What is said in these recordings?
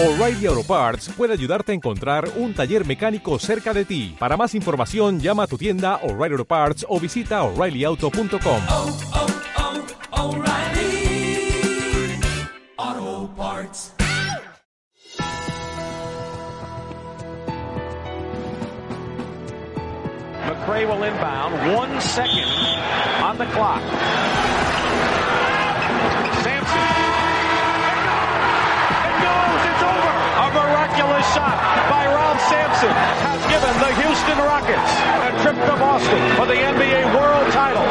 O'Reilly Auto Parts puede ayudarte a encontrar un taller mecánico cerca de ti. Para más información, llama a tu tienda O'Reilly Auto Parts o visita oreillyauto.com. oh, oh, O'Reilly Auto Parts. McCray will inbound. One second on the clock. Miraculous shot by Ralph Sampson has given the Houston Rockets a trip to Boston for the NBA World Title.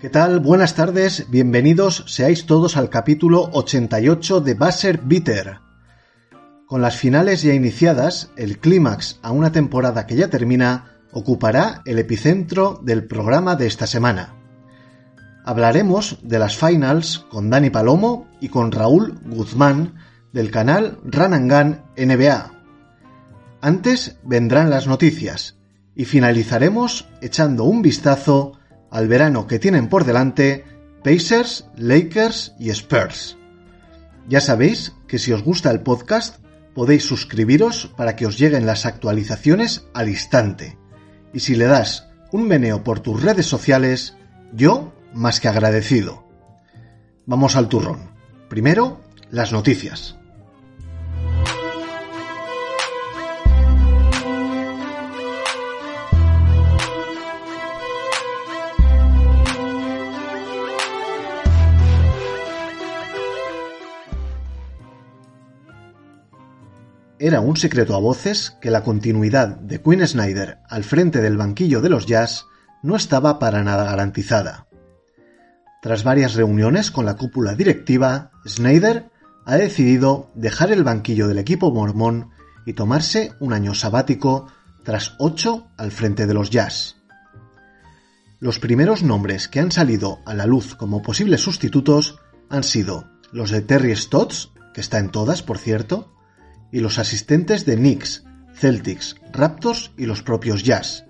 ¿Qué tal? Buenas tardes, bienvenidos seáis todos al capítulo 88 de Buzzer Beater. Con las finales ya iniciadas, el clímax a una temporada que ya termina ocupará el epicentro del programa de esta semana. Hablaremos de las finals con Dani Palomo y con Raúl Guzmán del canal Run Gun NBA. Antes vendrán las noticias y finalizaremos echando un vistazo al verano que tienen por delante Pacers, Lakers y Spurs. Ya sabéis que si os gusta el podcast podéis suscribiros para que os lleguen las actualizaciones al instante. Y si le das un meneo por tus redes sociales, yo más que agradecido. Vamos al turrón. Primero, las noticias. Era un secreto a voces que la continuidad de Quinn Snyder al frente del banquillo de los Jazz no estaba para nada garantizada. Tras varias reuniones con la cúpula directiva, Snyder ha decidido dejar el banquillo del equipo mormón y tomarse un año sabático tras ocho al frente de los Jazz. Los primeros nombres que han salido a la luz como posibles sustitutos han sido los de Terry Stotts, que está en todas, por cierto, y los asistentes de Knicks, Celtics, Raptors y los propios Jazz,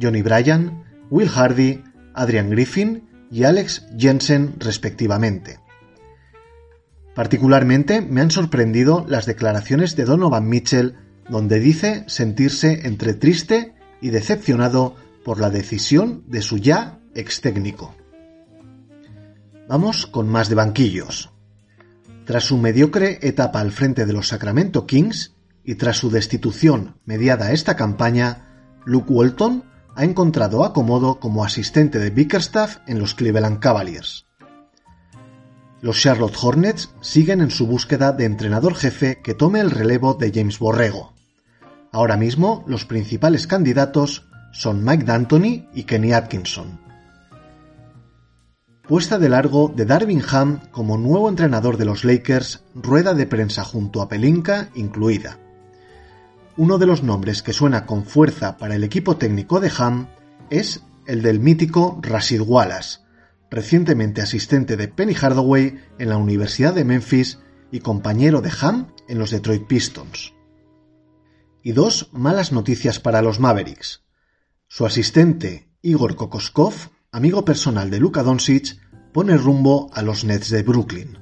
Johnny Bryan, Will Hardy, Adrian Griffin y Alex Jensen respectivamente. Particularmente me han sorprendido las declaraciones de Donovan Mitchell donde dice sentirse entre triste y decepcionado por la decisión de su ya ex técnico. Vamos con más de banquillos. Tras su mediocre etapa al frente de los Sacramento Kings y tras su destitución mediada esta campaña, Luke Walton ha encontrado acomodo como asistente de Bickerstaff en los Cleveland Cavaliers. Los Charlotte Hornets siguen en su búsqueda de entrenador jefe que tome el relevo de James Borrego. Ahora mismo los principales candidatos son Mike D'Antoni y Kenny Atkinson. Puesta de largo de Darvin Ham como nuevo entrenador de los Lakers, rueda de prensa junto a Pelinka incluida. Uno de los nombres que suena con fuerza para el equipo técnico de Ham es el del mítico Rashid Wallace, recientemente asistente de Penny Hardaway en la Universidad de Memphis y compañero de Ham en los Detroit Pistons. Y dos malas noticias para los Mavericks. Su asistente, Igor Kokoskov, amigo personal de Luka Doncic, pone rumbo a los Nets de Brooklyn.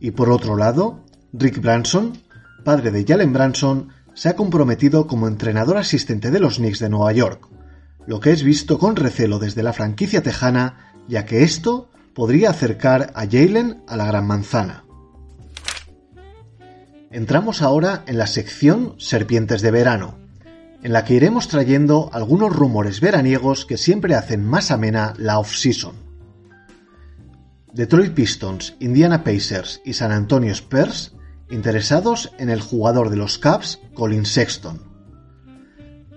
Y por otro lado, Rick Branson, padre de Jalen Branson, se ha comprometido como entrenador asistente de los Knicks de Nueva York, lo que es visto con recelo desde la franquicia tejana, ya que esto podría acercar a Jalen a la Gran Manzana. Entramos ahora en la sección Serpientes de Verano, en la que iremos trayendo algunos rumores veraniegos que siempre hacen más amena la off-season. Detroit Pistons, Indiana Pacers y San Antonio Spurs interesados en el jugador de los Cavs, Colin Sexton.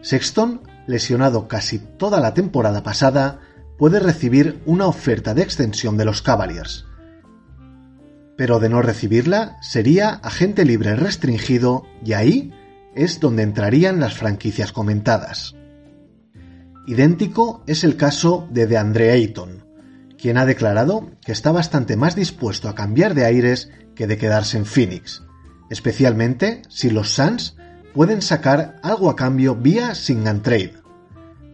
Sexton, lesionado casi toda la temporada pasada, puede recibir una oferta de extensión de los Cavaliers. Pero de no recibirla, sería agente libre restringido y ahí es donde entrarían las franquicias comentadas. Idéntico es el caso de DeAndre Ayton, quien ha declarado que está bastante más dispuesto a cambiar de aires que de quedarse en Phoenix, especialmente si los Suns pueden sacar algo a cambio vía sing and trade.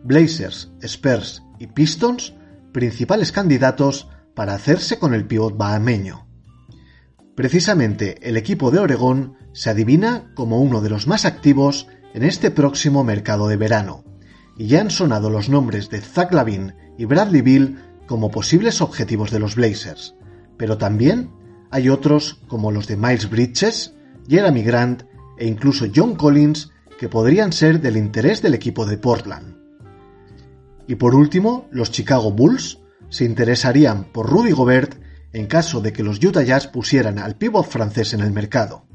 Blazers, Spurs y Pistons, principales candidatos para hacerse con el pívot bahameño. Precisamente el equipo de Oregón se adivina como uno de los más activos en este próximo mercado de verano, y ya han sonado los nombres de Zach Lavin y Bradley Bill como posibles objetivos de los Blazers, pero también hay otros como los de Miles Bridges, Jeremy Grant e incluso John Collins que podrían ser del interés del equipo de Portland. Y por último, los Chicago Bulls se interesarían por Rudy Gobert en caso de que los Utah Jazz pusieran al pívot francés en el mercado.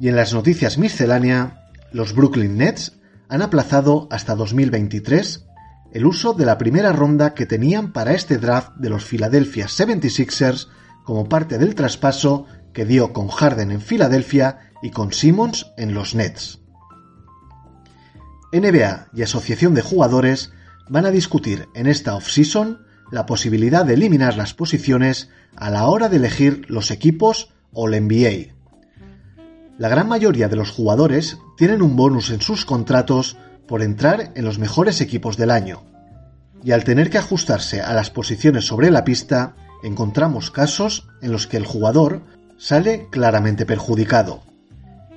Y en las noticias miscelánea, los Brooklyn Nets han aplazado hasta 2023 el uso de la primera ronda que tenían para este draft de los Philadelphia 76ers como parte del traspaso que dio con Harden en Filadelfia y con Simmons en los Nets. NBA y Asociación de Jugadores van a discutir en esta off-season la posibilidad de eliminar las posiciones a la hora de elegir los equipos o el NBA. La gran mayoría de los jugadores tienen un bonus en sus contratos por entrar en los mejores equipos del año. Y al tener que ajustarse a las posiciones sobre la pista, encontramos casos en los que el jugador sale claramente perjudicado.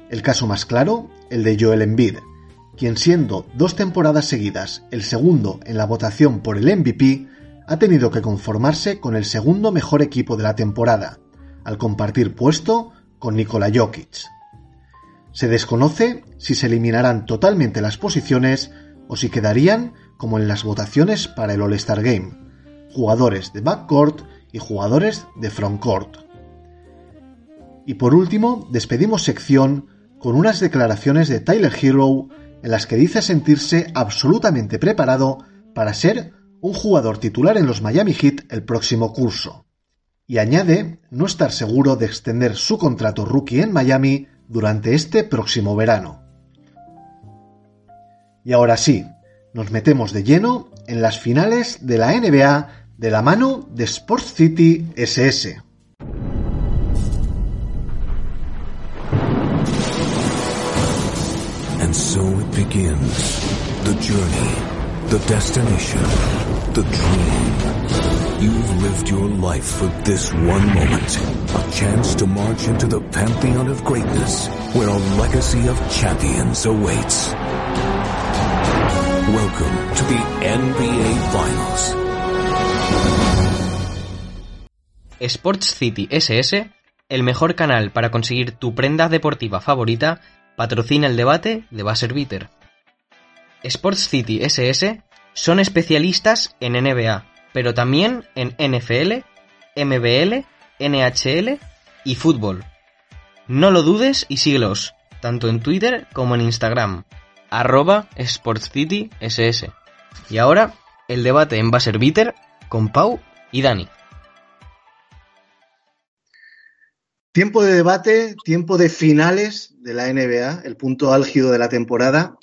El caso más claro, el de Joel Embiid, quien siendo dos temporadas seguidas el segundo en la votación por el MVP, ha tenido que conformarse con el segundo mejor equipo de la temporada, al compartir puesto con Nikola Jokic. Se desconoce si se eliminarán totalmente las posiciones o si quedarían como en las votaciones para el All-Star Game, jugadores de backcourt y jugadores de frontcourt. Y por último, despedimos sección con unas declaraciones de Tyler Hero en las que dice sentirse absolutamente preparado para ser un jugador titular en los Miami Heat el próximo curso. Y añade no estar seguro de extender su contrato rookie en Miami durante este próximo verano. Y ahora sí, nos metemos de lleno en las finales de la NBA de la mano de Sports City SS. You've lived your life for this one moment. A chance to march into the pantheon of greatness where a legacy of champions awaits. Welcome to the NBA Finals. Sports City SS, el mejor canal para conseguir tu prenda deportiva favorita, patrocina el debate de Buzzer Beater. Sports City SS son especialistas en NBA, pero también en NFL, MBL, NHL y fútbol. No lo dudes y síguelos, tanto en Twitter como en Instagram, arroba SportsCitySS. Y ahora, el debate en Buzzer Beater con Pau y Dani. Tiempo de debate, tiempo de finales de la NBA, el punto álgido de la temporada.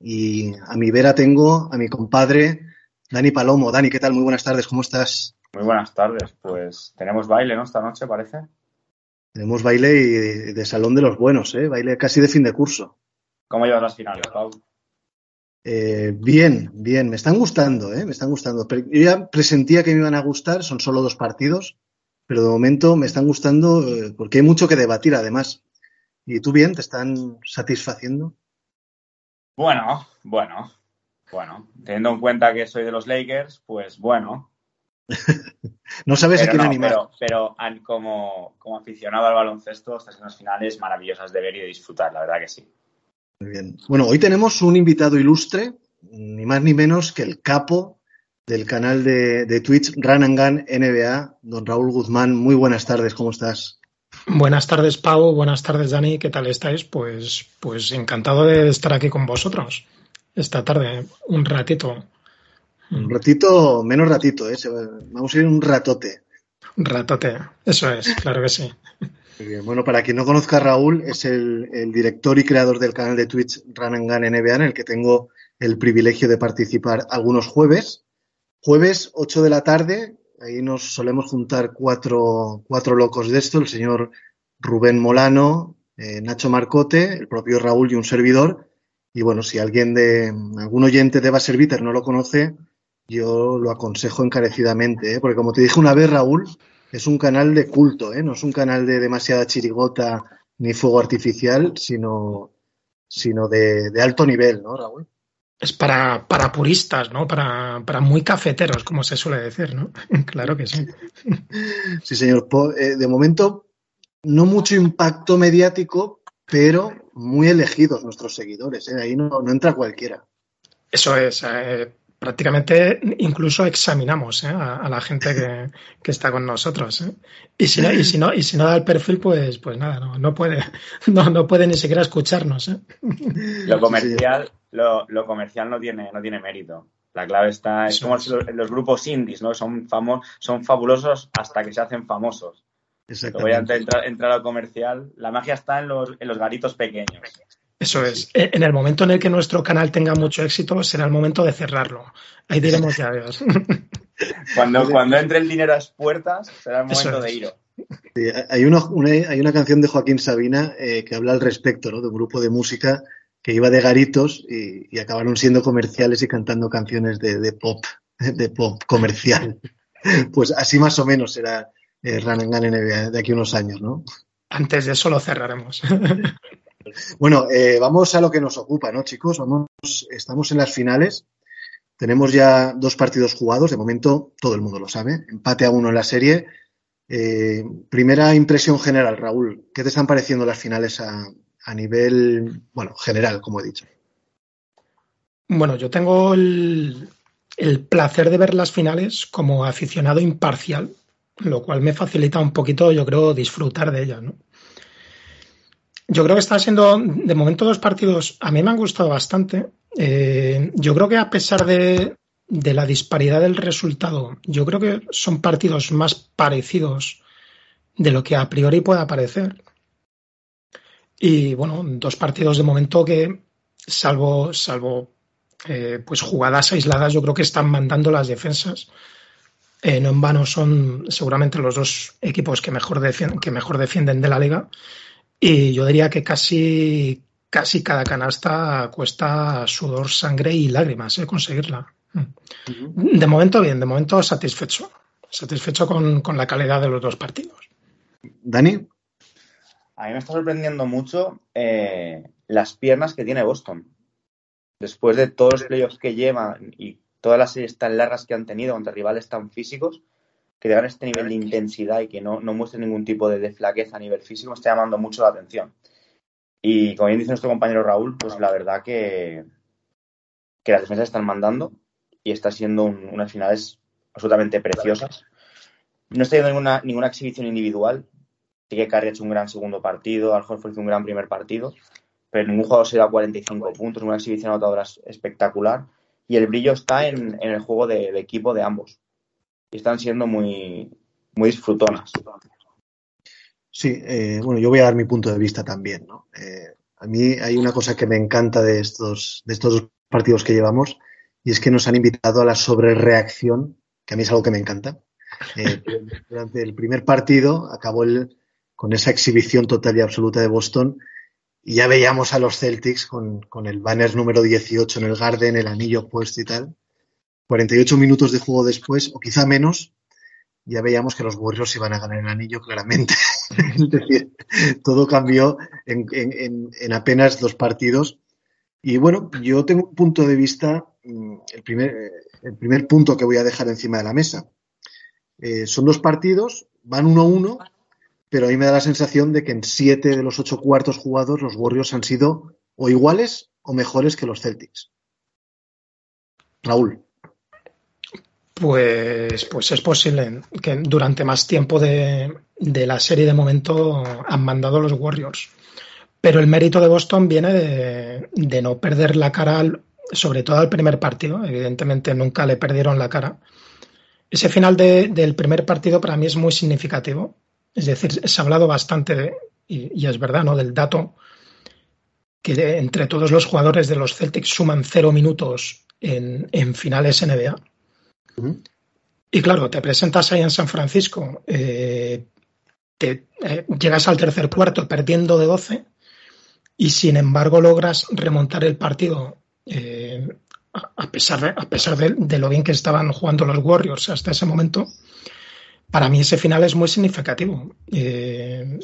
Y a mi vera tengo a mi compadre Dani Palomo. Dani, ¿qué tal? Muy buenas tardes, ¿cómo estás? Muy buenas tardes. Pues tenemos baile, ¿no? Esta noche, parece. Tenemos baile y de, de salón de los buenos, ¿eh? Baile casi de fin de curso. ¿Cómo llevas las finales, Pau? Eh, bien, bien, me están gustando, ¿eh? Me están gustando. Yo ya presentía que me iban a gustar, son solo dos partidos, pero de momento me están gustando eh, porque hay mucho que debatir además. ¿Y tú bien? ¿Te están satisfaciendo? Bueno, bueno, bueno. Teniendo en cuenta que soy de los Lakers, pues bueno. no sabes a Pero, quién no, animar. pero, como, como aficionado al baloncesto, estas son las finales maravillosas de ver y de disfrutar, la verdad que sí. Muy bien. Bueno, hoy tenemos un invitado ilustre, ni más ni menos que el capo del canal de, de Twitch Run and Gun NBA, don Raúl Guzmán. Muy buenas tardes, ¿cómo estás? Buenas tardes, Pau. Buenas tardes, Dani. ¿Qué tal estáis? Pues, pues encantado de estar aquí con vosotros esta tarde, un ratito. Un ratito, menos ratito, ¿eh? Vamos a ir un ratote. Un ratote. Eso es, claro que sí. Bueno, para quien no conozca a Raúl, es el, el director y creador del canal de Twitch Run and Gun NBA, en el que tengo el privilegio de participar algunos jueves. Jueves, 8 de la tarde, ahí nos solemos juntar cuatro, cuatro locos de esto, el señor Rubén Molano, eh, Nacho Marcote, el propio Raúl y un servidor. Y bueno, si alguien de, algún oyente de Baserviter no lo conoce, yo lo aconsejo encarecidamente, ¿eh? porque como te dije una vez, Raúl, es un canal de culto, ¿eh? no es un canal de demasiada chirigota ni fuego artificial, sino, sino de, de alto nivel, ¿no, Raúl? Es para, para puristas, ¿no? Para, para muy cafeteros, como se suele decir, ¿no? claro que sí. Sí, señor. Eh, de momento, no mucho impacto mediático, pero muy elegidos nuestros seguidores. ¿eh? Ahí no, no entra cualquiera. Eso es. eh, prácticamente incluso examinamos ¿eh? a, a la gente que, que está con nosotros. ¿eh? Y si no, y si no, y si no da el perfil, pues, pues nada, no, no puede, no, no puede ni siquiera escucharnos. ¿eh? Lo comercial, lo, lo comercial no tiene, no tiene mérito. La clave está, es como es. los, los grupos indies, ¿no? Son famo- son fabulosos hasta que se hacen famosos. Luego ya Exactamente. entra, entra lo comercial. La magia está en los, en los garitos pequeños. Eso es. En el momento en el que nuestro canal tenga mucho éxito, será el momento de cerrarlo. Ahí diremos ya adiós. Cuando, cuando entre el dinero a las puertas, será el momento de ir. Sí, hay, una, una- hay una canción de Joaquín Sabina eh, que habla al respecto, ¿no? De un grupo de música que iba de garitos y, y acabaron siendo comerciales y cantando canciones de, de pop, de pop comercial. Pues así más o menos será eh, Gun NBA de aquí a unos años, ¿no? Antes de eso lo cerraremos. Bueno, eh, vamos a lo que nos ocupa, ¿no, chicos? Vamos, estamos en las finales. Tenemos ya dos partidos jugados. De momento, todo el mundo lo sabe. Empate a uno en la serie. Eh, primera impresión general, Raúl. ¿Qué te están pareciendo las finales a, a nivel, bueno, general, como he dicho? Bueno, yo tengo el, el placer de ver las finales como aficionado imparcial, lo cual me facilita un poquito, yo creo, disfrutar de ellas, ¿no? Yo creo que está siendo, de momento, dos partidos, a mí me han gustado bastante. Eh, yo creo que a pesar de, de la disparidad del resultado, yo creo que son partidos más parecidos de lo que a priori pueda parecer. Y bueno, dos partidos de momento que, salvo, salvo eh, pues jugadas aisladas, yo creo que están mandando las defensas. Eh, no en vano son seguramente los dos equipos que mejor, defien- que mejor defienden de la liga. Y yo diría que casi, casi cada canasta cuesta sudor, sangre y lágrimas eh, conseguirla. Mm. De momento bien, de momento satisfecho. Satisfecho con, con la calidad de los dos partidos. Dani, A mí me está sorprendiendo mucho eh, las piernas que tiene Boston. Después de todos los playoffs que llevan y todas las series tan largas que han tenido contra rivales tan físicos, que a este nivel de intensidad y que no, no muestren ningún tipo de, de flaqueza a nivel físico, me está llamando mucho la atención. Y como bien dice nuestro compañero Raúl, pues la verdad que, que las defensas están mandando y está siendo un- unas finales absolutamente preciosas. No está yendo ninguna, ninguna exhibición individual. Sí que Curry ha hecho un gran segundo partido, Al Horford hizo un gran primer partido, pero ningún jugador se da 45 puntos, una exhibición anotadora es- espectacular. Y el brillo está en, en el juego de, equipo de ambos. Y están siendo muy, muy disfrutonas. Sí, eh, bueno, yo voy a dar mi punto de vista también, ¿no? Eh, a mí hay una cosa que me encanta de estos, de estos dos partidos que llevamos y es que nos han invitado a la sobrereacción, que a mí es algo que me encanta. Eh, durante el primer partido acabó con esa exhibición total y absoluta de Boston y ya veíamos a los Celtics con, el banner número 18 en el Garden, el anillo puesto y tal. 48 minutos de juego después, o quizá menos, ya veíamos que los Warriors iban a ganar el anillo claramente. es decir, todo cambió en, en- en- en apenas dos partidos. Y bueno, yo tengo un punto de vista, mm, el primer, el primer punto que voy a dejar encima de la mesa. Eh, son dos partidos, van uno a uno, pero a mí me da la sensación de que en siete de los ocho cuartos jugados los Warriors han sido o iguales o mejores que los Celtics. Raúl. Pues, pues es posible que durante más tiempo de, de la serie de momento han mandado los Warriors. Pero el mérito de Boston viene de, de no perder la cara, sobre todo al primer partido. Evidentemente nunca le perdieron la cara. Ese final de- del primer partido para mí es muy significativo. Es decir, se ha hablado bastante, de- y, y es verdad, ¿no? Del dato que de- entre todos los jugadores de los Celtics suman cero minutos en, en finales NBA. Y claro, te presentas ahí en San Francisco, eh, te, eh, llegas al tercer cuarto perdiendo de 12 y sin embargo logras remontar el partido eh, a pesar, de, a pesar de, de, lo bien que estaban jugando los Warriors hasta ese momento, para mí ese final es muy significativo. Eh,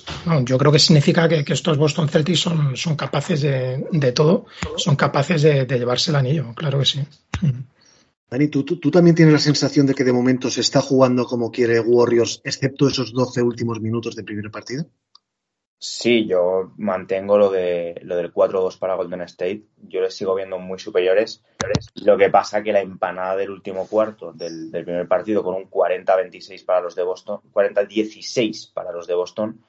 yo creo que significa que, estos Boston Celtics son, capaces de, de todo, son capaces de, de, llevarse el anillo, claro que sí. Dani, ¿tú, ¿tú, ¿tú, también tienes la sensación de que de momento se está jugando como quiere Warriors, excepto esos 12 últimos minutos del primer partido? Sí, yo mantengo lo, de, lo del 4-2 para Golden State. Yo les sigo viendo muy superiores. Lo que pasa que la empanada del último cuarto del, del primer partido con un 40-26 para los de Boston, 40-16 para los de Boston.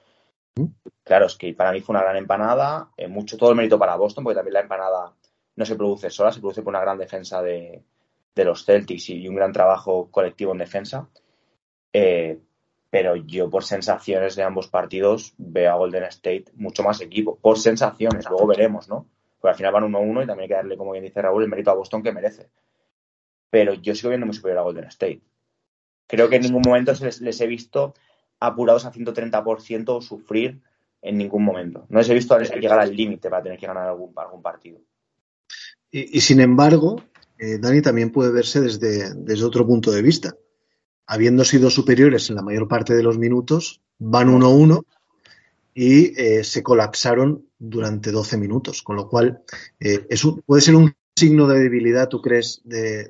Claro, es que para mí fue una gran empanada. Eh, mucho todo el mérito para Boston, porque también la empanada no se produce sola, se produce por una gran defensa de, de los Celtics y un gran trabajo colectivo en defensa. Eh, pero yo por sensaciones de ambos partidos veo a Golden State mucho más equipo, por sensaciones, luego veremos, ¿no? Porque al final van 1-1 y también hay que darle, como bien dice Raúl, el mérito a Boston que merece. Pero yo sigo viendo muy superior a Golden State. Creo que en ningún momento les, les he visto apurados a 130% o sufrir en ningún momento. No les he visto llegar al límite para tener que ganar algún, algún partido. Y, y, sin embargo, eh, Dani también puede verse desde, desde otro punto de vista habiendo sido superiores en la mayor parte de los minutos, van 1-1 y eh, se colapsaron durante 12 minutos, con lo cual eh, puede ser un signo de debilidad, ¿tú crees, de,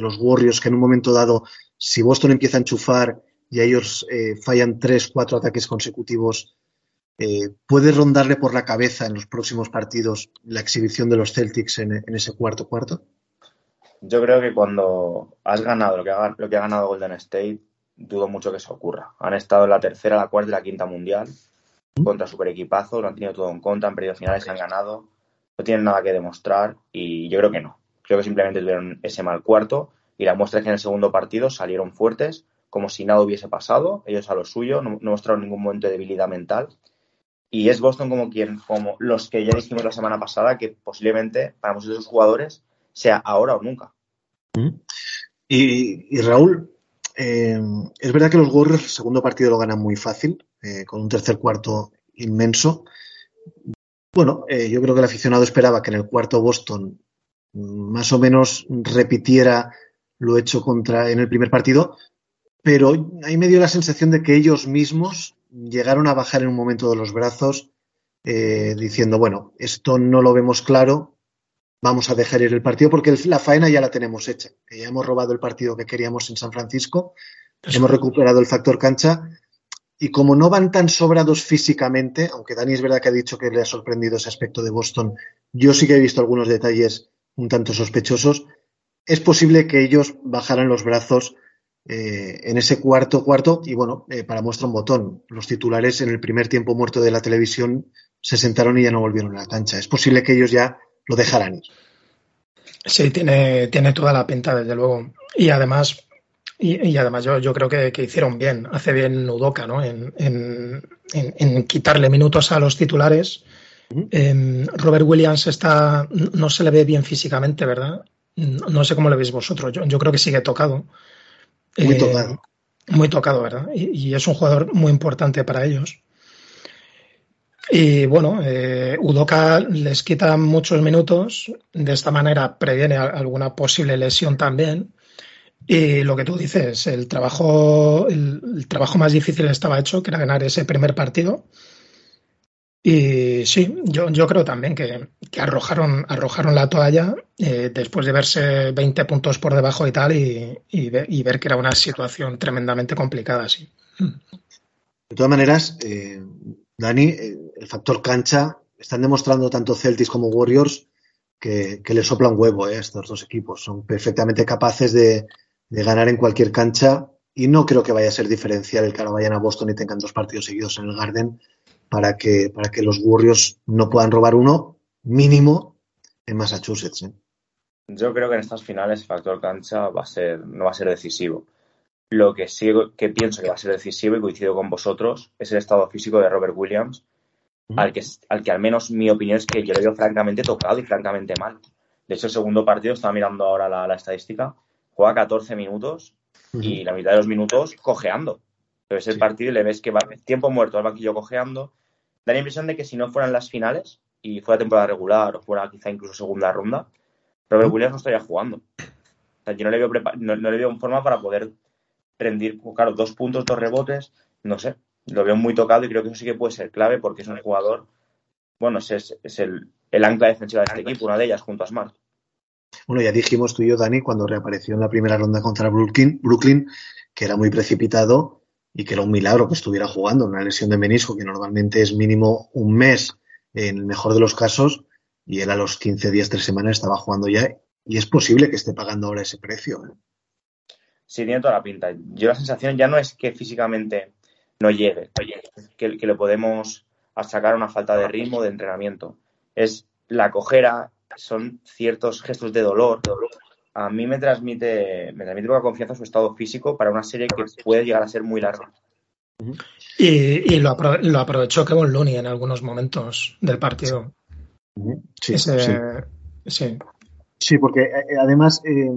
los Warriors que en un momento dado, si Boston empieza a enchufar y ellos eh, fallan 3, 4 ataques consecutivos, puede rondarle por la cabeza en los próximos partidos la exhibición de los Celtics en ese cuarto cuarto? Yo creo que cuando has ganado lo que ha, lo que ha ganado Golden State, dudo mucho que eso ocurra. Han estado en la tercera, la cuarta y la quinta mundial contra super equipazo, lo han tenido todo en contra, han perdido finales, han ganado, no tienen nada que demostrar y yo creo que no. Creo que simplemente tuvieron ese mal cuarto y la muestra es que en el segundo partido salieron fuertes, como si nada hubiese pasado, ellos a lo suyo, no, no mostraron ningún momento de debilidad mental. Y es Boston como quien, como los que ya dijimos la semana pasada, que posiblemente para muchos de sus jugadores sea ahora o nunca. Y, y Raúl, eh, es verdad que los Warriors el segundo partido lo ganan muy fácil, eh, con un tercer cuarto inmenso. Bueno, eh, yo creo que el aficionado esperaba que en el cuarto Boston más o menos repitiera lo hecho contra en el primer partido, pero ahí me dio la sensación de que ellos mismos llegaron a bajar en un momento de los brazos, diciendo, bueno, esto no lo vemos claro, vamos a dejar ir el partido porque la faena ya la tenemos hecha. Ya hemos robado el partido que queríamos en San Francisco, Eso. hemos recuperado el factor cancha y como no van tan sobrados físicamente, aunque Dani es verdad que ha dicho que le ha sorprendido ese aspecto de Boston, yo sí que he visto algunos detalles un tanto sospechosos, es posible que ellos bajaran los brazos eh, en ese cuarto cuarto y bueno, eh, para muestra un botón, los titulares en el primer tiempo muerto de la televisión se sentaron y ya no volvieron a la cancha. Es posible que ellos ya lo dejarán ir. Sí, tiene, tiene toda la pinta, desde luego. Y además, y, y además yo, yo creo que, que, hicieron bien, hace bien Udoca, ¿no? En, en, en, en quitarle minutos a los titulares. Eh, Robert Williams está, no se le ve bien físicamente, ¿verdad? No sé cómo le veis vosotros. Yo, yo creo que sigue tocado. Muy eh, tocado. Muy tocado, ¿verdad? Y, y, es un jugador muy importante para ellos. Y bueno, eh, Udoca les quita muchos minutos, de esta manera previene alguna posible lesión también. Y lo que tú dices, el trabajo, el, trabajo más difícil estaba hecho, que era ganar ese primer partido. Y sí, yo, yo creo también que, arrojaron, arrojaron la toalla eh, después de verse 20 puntos por debajo y tal, y, ver que era una situación tremendamente complicada, sí. De todas maneras, eh, Dani, el factor cancha, están demostrando tanto Celtics como Warriors que, que le sopla un huevo eh, estos dos equipos. Son perfectamente capaces de, de, ganar en cualquier cancha y no creo que vaya a ser diferencial el que ahora vayan a Boston y tengan dos partidos seguidos en el Garden para que, para que los Warriors no puedan robar uno mínimo en Massachusetts. ¿eh? Yo creo que en estas finales el factor cancha va a ser, no va a ser decisivo. Lo que sí que pienso que va a ser decisivo y coincido con vosotros es el estado físico de Robert Williams, uh -huh. al, que, al que al menos mi opinión es que yo le veo francamente tocado y francamente mal. De hecho, el segundo partido, estaba mirando ahora la, la estadística, juega 14 minutos uh -huh. y la mitad de los minutos cojeando. Pero ese sí. partido y le ves que va tiempo muerto al banquillo cojeando. Da la impresión de que si no fueran las finales y fuera temporada regular o fuera quizá incluso segunda ronda, Robert Williams no estaría jugando. O sea, yo no le veo, no, no le veo forma para poder rendir, claro, dos puntos, dos rebotes, no sé. Lo veo muy tocado y creo que eso sí que puede ser clave porque es un jugador, bueno, es, el, el ancla defensiva de este equipo, una de ellas junto a Smart. Bueno, ya dijimos tú y yo, Dani, cuando reapareció en la primera ronda contra Brooklyn, Brooklyn, que era muy precipitado y que era un milagro que estuviera jugando. Una lesión de menisco que normalmente es mínimo un mes, en el mejor de los casos, y él a los 15 días, tres semanas estaba jugando ya. Y es posible que esté pagando ahora ese precio. ¿eh? Sí, tiene toda la pinta. Yo la sensación ya no es que físicamente no llegue, que, que le podemos achacar una falta de ritmo, de entrenamiento. Es la cojera, son ciertos gestos de dolor. A mí me transmite, me transmite poca confianza su estado físico para una serie que puede llegar a ser muy larga. Y, y lo, apro- lo aprovechó Kevin Looney en algunos momentos del partido. Sí, Ese- sí. sí. Sí, porque eh, además eh,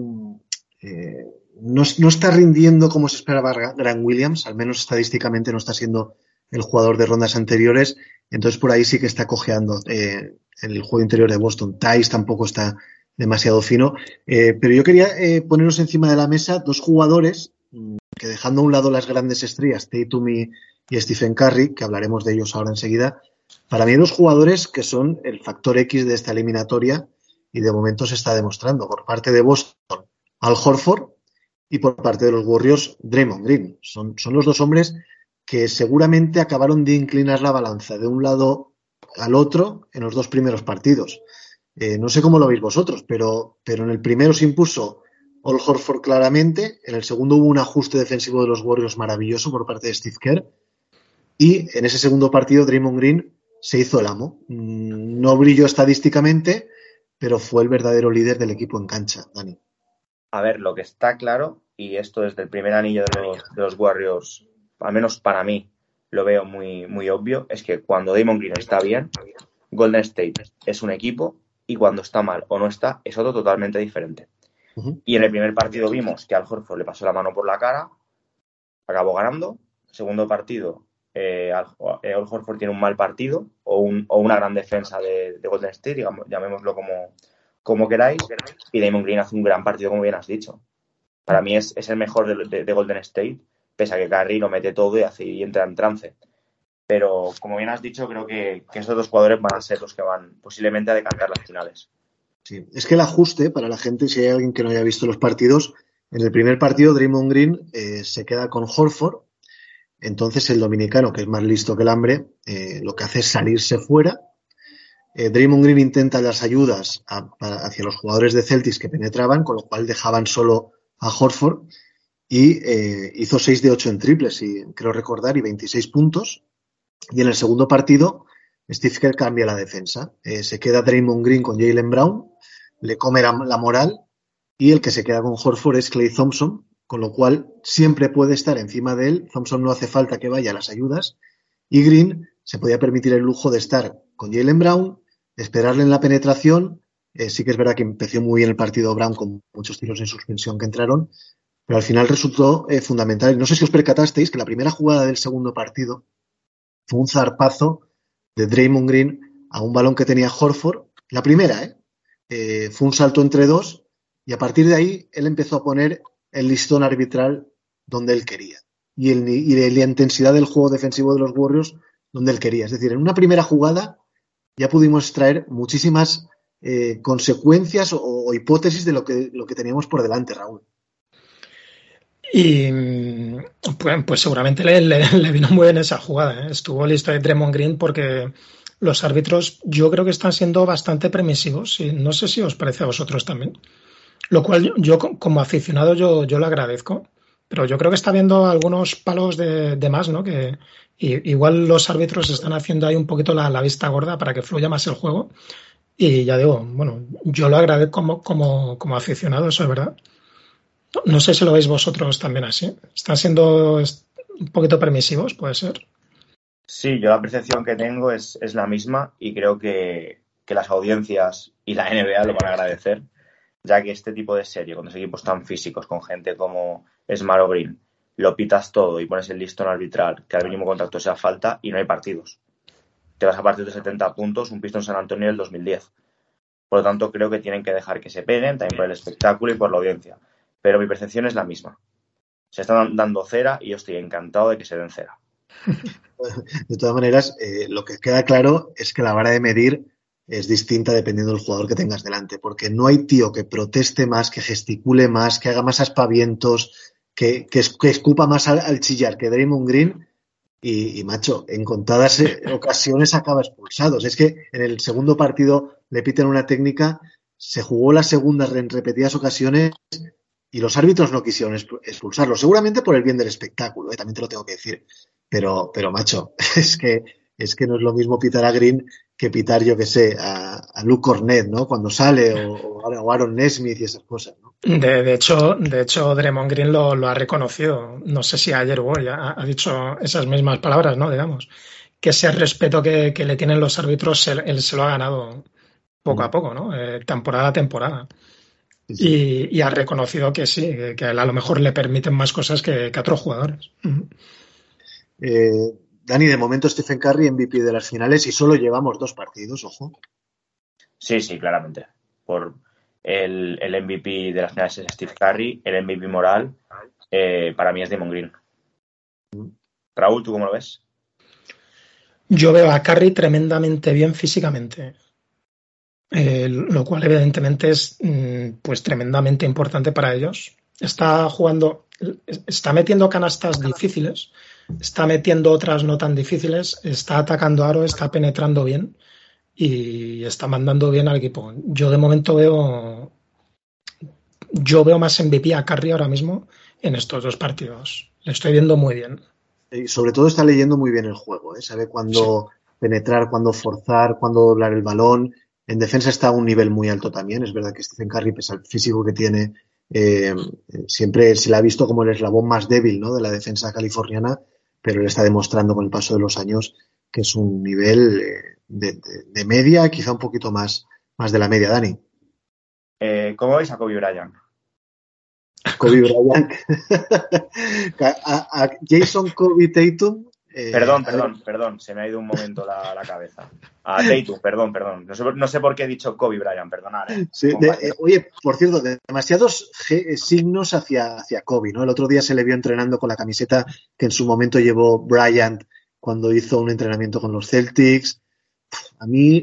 eh, no, está rindiendo como se esperaba Gra- Grant Williams, al menos estadísticamente no está siendo el jugador de rondas anteriores, entonces por ahí sí que está cojeando eh, en el juego interior de Boston. Tice tampoco está demasiado fino, eh, pero yo quería eh, poneros encima de la mesa dos jugadores mm, que dejando a un lado las grandes estrellas, Tatum y, y Stephen Curry, que hablaremos de ellos ahora enseguida, para mí dos jugadores que son el factor X de esta eliminatoria y de momento se está demostrando por parte de Boston Al Horford y por parte de los Warriors Draymond Green. Son, son los dos hombres que seguramente acabaron de inclinar la balanza de un lado al otro en los dos primeros partidos. Eh, no sé cómo lo veis vosotros, pero, pero en el primero se impuso Al Horford claramente, en el segundo hubo un ajuste defensivo de los Warriors maravilloso por parte de Steve Kerr y en ese segundo partido Draymond Green se hizo el amo. Mm, No brilló estadísticamente, pero fue el verdadero líder del equipo en cancha, Dani. A ver, lo que está claro, y esto desde el primer anillo de los, de los Warriors, al menos para mí, lo veo muy, muy obvio, es que cuando Damon Green está bien, Golden State es un equipo y cuando está mal o no está, es otro totalmente diferente. Y en el primer partido vimos que Al Horford le pasó la mano por la cara, acabó ganando. Segundo partido, eh, Al, eh, Al Horford tiene un mal partido o, un- o una gran defensa de, de Golden State, digamos, llamémoslo como, como queráis. Y Damon Green hace un gran partido, como bien has dicho. Para mí es, es el mejor de, de- de Golden State, pese a que Curry lo mete todo y, hace, y entra en trance. Pero como bien has dicho, creo que, que estos dos jugadores van a ser los que van posiblemente a decantar las finales. Sí. Es que el ajuste, para la gente, si hay alguien que no haya visto los partidos, en el primer partido Draymond Green eh, se queda con Horford, entonces el dominicano, que es más listo que el hambre, eh, lo que hace es salirse fuera. Eh, Draymond Green intenta las ayudas hacia los jugadores de Celtics que penetraban, con lo cual dejaban solo a Horford y eh, hizo 6 de 8 en triples, y creo recordar, y 26 puntos. Y en el segundo partido, Steve Kerr cambia la defensa. Eh, se queda Draymond Green con Jalen Brown, le come la, la moral y el que se queda con Horford es Clay Thompson, con lo cual siempre puede estar encima de él. Thompson no hace falta que vaya a las ayudas y Green se podía permitir el lujo de estar con Jalen Brown, esperarle en la penetración. Eh, sí que es verdad que empezó muy bien el partido Brown con muchos tiros en suspensión que entraron, pero al final resultó eh, fundamental. No sé si os percatasteis que la primera jugada del segundo partido fue un zarpazo de Draymond Green a un balón que tenía Horford. La primera, ¿eh? Eh, fue un salto entre dos y a partir de ahí él empezó a poner el listón arbitral donde él quería y, el, y la intensidad del juego defensivo de los Warriors donde él quería. Es decir, en una primera jugada ya pudimos extraer muchísimas eh, consecuencias o, hipótesis de lo que, lo que teníamos por delante, Raúl. Y pues, pues seguramente le, le, vino muy bien esa jugada. ¿eh? Estuvo listo de Draymond Green porque los árbitros yo creo que están siendo bastante permisivos y no sé si os parece a vosotros también. Lo cual yo, yo como aficionado yo, yo lo agradezco, pero yo creo que está viendo algunos palos de, de más, ¿no? Que y, igual los árbitros están haciendo ahí un poquito la, vista gorda para que fluya más el juego. Y ya digo, bueno, yo lo agradezco como, como, como aficionado, eso es verdad. No sé si lo veis vosotros también así. ¿Están siendo un poquito permisivos? Puede ser. Sí, yo la percepción que tengo es, es la misma y creo que, que, las audiencias y la NBA lo van a agradecer, ya que este tipo de serie, con dos equipos tan físicos, con gente como Smart o Green, lo pitas todo y pones el listón arbitral, que al mínimo contacto sea falta y no hay partidos. Te vas a partir de 70 puntos, un Pistón San Antonio del 2010. Por lo tanto, creo que tienen que dejar que se peguen, también por el espectáculo y por la audiencia. Pero mi percepción es la misma. Se están dando cera y yo estoy encantado de que se den cera. De todas maneras, eh, lo que queda claro es que la vara de medir es distinta dependiendo del jugador que tengas delante, porque no hay tío que proteste más, que gesticule más, que haga más aspavientos, que, que, que escupa más al, al, chillar que Draymond Green. Y, y, macho, en contadas eh, ocasiones acaba expulsado. Es que en el segundo partido le piten una técnica, se jugó la segunda en repetidas ocasiones y los árbitros no quisieron expulsarlo, seguramente por el bien del espectáculo, ¿eh? también te lo tengo que decir. Pero, pero macho, es que, es que no es lo mismo pitar a Green que pitar, yo que sé, a, a Luke Cornet, ¿no? Cuando sale, o, o Aaron Nesmith y esas cosas, ¿no? De, de, hecho, de hecho, Draymond Green lo, lo, ha reconocido. No sé si ayer o hoy ha, ha, dicho esas mismas palabras, ¿no? Digamos. Que ese respeto que, que le tienen los árbitros, él, él, se lo ha ganado poco a poco, ¿no? Eh, temporada a temporada. Sí. Y, y, ha reconocido que sí, que, que, a lo mejor le permiten más cosas que, que a otros jugadores. Uh -huh. eh, Dani, de momento Stephen Curry MVP de las finales y solo llevamos dos partidos, ojo. Sí, sí, claramente. Por el, el MVP de las finales es Steve Curry, el MVP moral eh, para mí es Damon Green. Raúl, ¿tú cómo lo ves? Yo veo a Curry tremendamente bien físicamente. Eh, lo cual evidentemente es mm, pues tremendamente importante para ellos. Está jugando, está metiendo canastas difíciles, está metiendo otras no tan difíciles, está atacando aro, está penetrando bien y está mandando bien al equipo. Yo de momento veo yo veo más MVP a Curry ahora mismo en estos dos partidos. Le estoy viendo muy bien. Y sobre todo está leyendo muy bien el juego, ¿eh? sabe cuándo sí. penetrar, cuándo forzar, cuándo doblar el balón. En defensa está a un nivel muy alto también. Es verdad que Stephen Curry, pese al físico que tiene, eh, siempre se le ha visto como el eslabón más débil ¿no? de la defensa californiana, pero él está demostrando con el paso de los años que es un nivel eh, de, de, de, media, quizá un poquito más, más de la media, Dani. Eh, ¿Cómo veis a Kobe Bryant? Kobe Bryant. a, a, Jason Kobe Tatum. Eh, perdón, perdón, perdón, se me ha ido un momento la, la cabeza. A Tatum, perdón, perdón. No sé, no sé, por qué he dicho Kobe Bryant, perdonad. Eh. Sí, de, oye, por cierto, de, demasiados signos hacia, hacia Kobe, ¿no? El otro día se le vio entrenando con la camiseta que en su momento llevó Bryant cuando hizo un entrenamiento con los Celtics. A mí,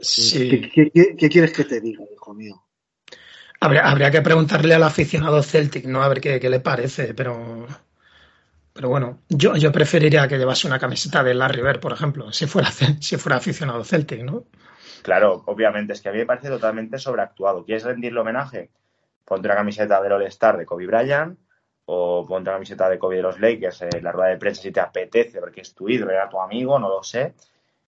sí. ¿qué, qué, qué, qué quieres que te diga, hijo mío? Habría, habría, que preguntarle al aficionado Celtic, ¿no? A ver qué, qué le parece, pero. Pero bueno, yo, yo, preferiría que llevase una camiseta de Larry Bird, por ejemplo, si fuera, si fuera aficionado Celtic, ¿no? Claro, obviamente, es que a mí me parece totalmente sobreactuado. ¿Quieres rendirle homenaje? Ponte una camiseta del All-Star de Kobe Bryant o ponte una camiseta de Kobe de los Lakers en la rueda de prensa si te apetece, porque es tu ídolo, era tu amigo, no lo sé.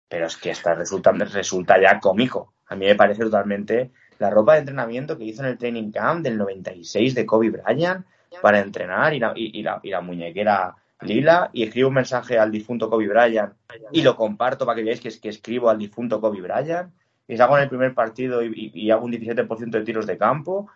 Pero es que esta resulta, resulta ya cómico. A mí me parece totalmente la ropa de entrenamiento que hizo en el training camp del 96 de Kobe Bryant para entrenar y la, la, la muñequera lila y escribo un mensaje al difunto Kobe Bryant y lo comparto para que veáis que, es, que escribo al difunto Kobe Bryant y salgo en el primer partido y, y, y hago un 17% de tiros de campo.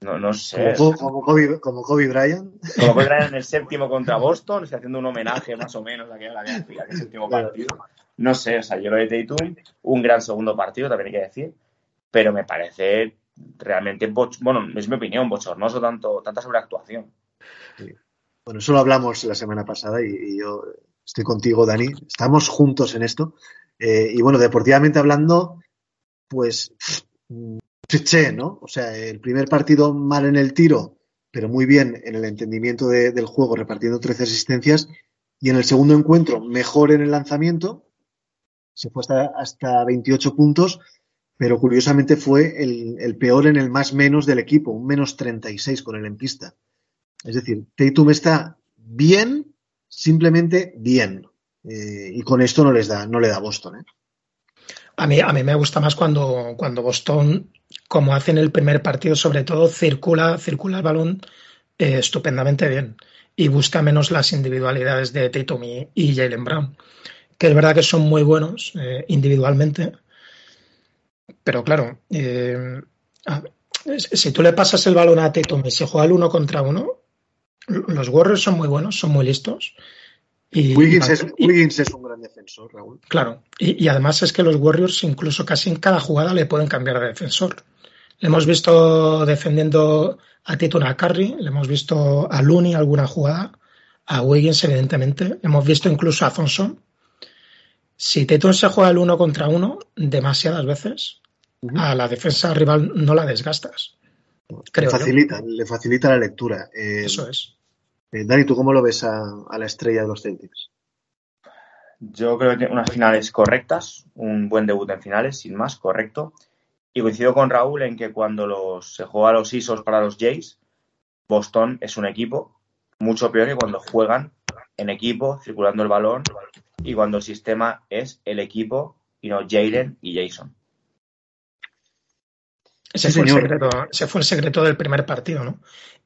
No, no sé. Como, como, Kobe, como Kobe Bryant. Como Kobe Bryant en el séptimo contra Boston, estoy haciendo un homenaje más o menos a aquel, a aquel, a aquel séptimo partido. No sé, o sea, yo lo de Tatum, un gran segundo partido, también hay que decir pero me parece realmente, bueno, es mi opinión, bochornoso tanto, tanta sobreactuación. Sí. Bueno, eso lo hablamos la semana pasada y, y, yo estoy contigo, Dani. Estamos juntos en esto. Eh, y bueno, deportivamente hablando, pues, che, ¿no? O sea, el primer partido mal en el tiro, pero muy bien en el entendimiento de, del juego, repartiendo 13 asistencias. Y en el segundo encuentro, mejor en el lanzamiento, se fue hasta, hasta 28 puntos pero curiosamente fue el, peor en el más menos del equipo, un menos 36 con el en pista. Es decir, Tatum está bien, simplemente bien. Eh, y con esto no les da, no le da Boston. ¿eh? A mí, a mí me gusta más cuando, cuando Boston, como hace en el primer partido, sobre todo, circula, circula el balón eh, estupendamente bien. Y busca menos las individualidades de Tatum y, y Jalen Brown, que es verdad que son muy buenos eh, individualmente, pero claro, eh, si tú le pasas el balón a Tatum y se juega el uno contra uno, los Warriors son muy buenos, son muy listos Y, Wiggins, es, y- Wiggins es un gran defensor, Raúl. Claro, y, y además es que los Warriors incluso casi en cada jugada le pueden cambiar de defensor. Le hemos visto defendiendo a a Curry, le hemos visto a Looney alguna jugada, a Wiggins evidentemente, hemos visto incluso a Thompson. Si Tatum se juega el uno contra uno demasiadas veces, a la defensa rival no la desgastas. Le Creo yo. facilita, le facilita la lectura. Eh, Eso es. Eh, Dani, ¿tú cómo lo ves a, la estrella de los Celtics? Yo creo que unas finales correctas, un buen debut en finales, sin más, correcto. Y coincido con Raúl en que cuando los, se juega los ISOs para los Jays, Boston es un equipo mucho peor que cuando juegan en equipo, circulando el balón, y cuando el sistema es el equipo y no Jalen y Jason. Ese, Sí, fue el secreto, ese fue el secreto del primer partido, ¿no?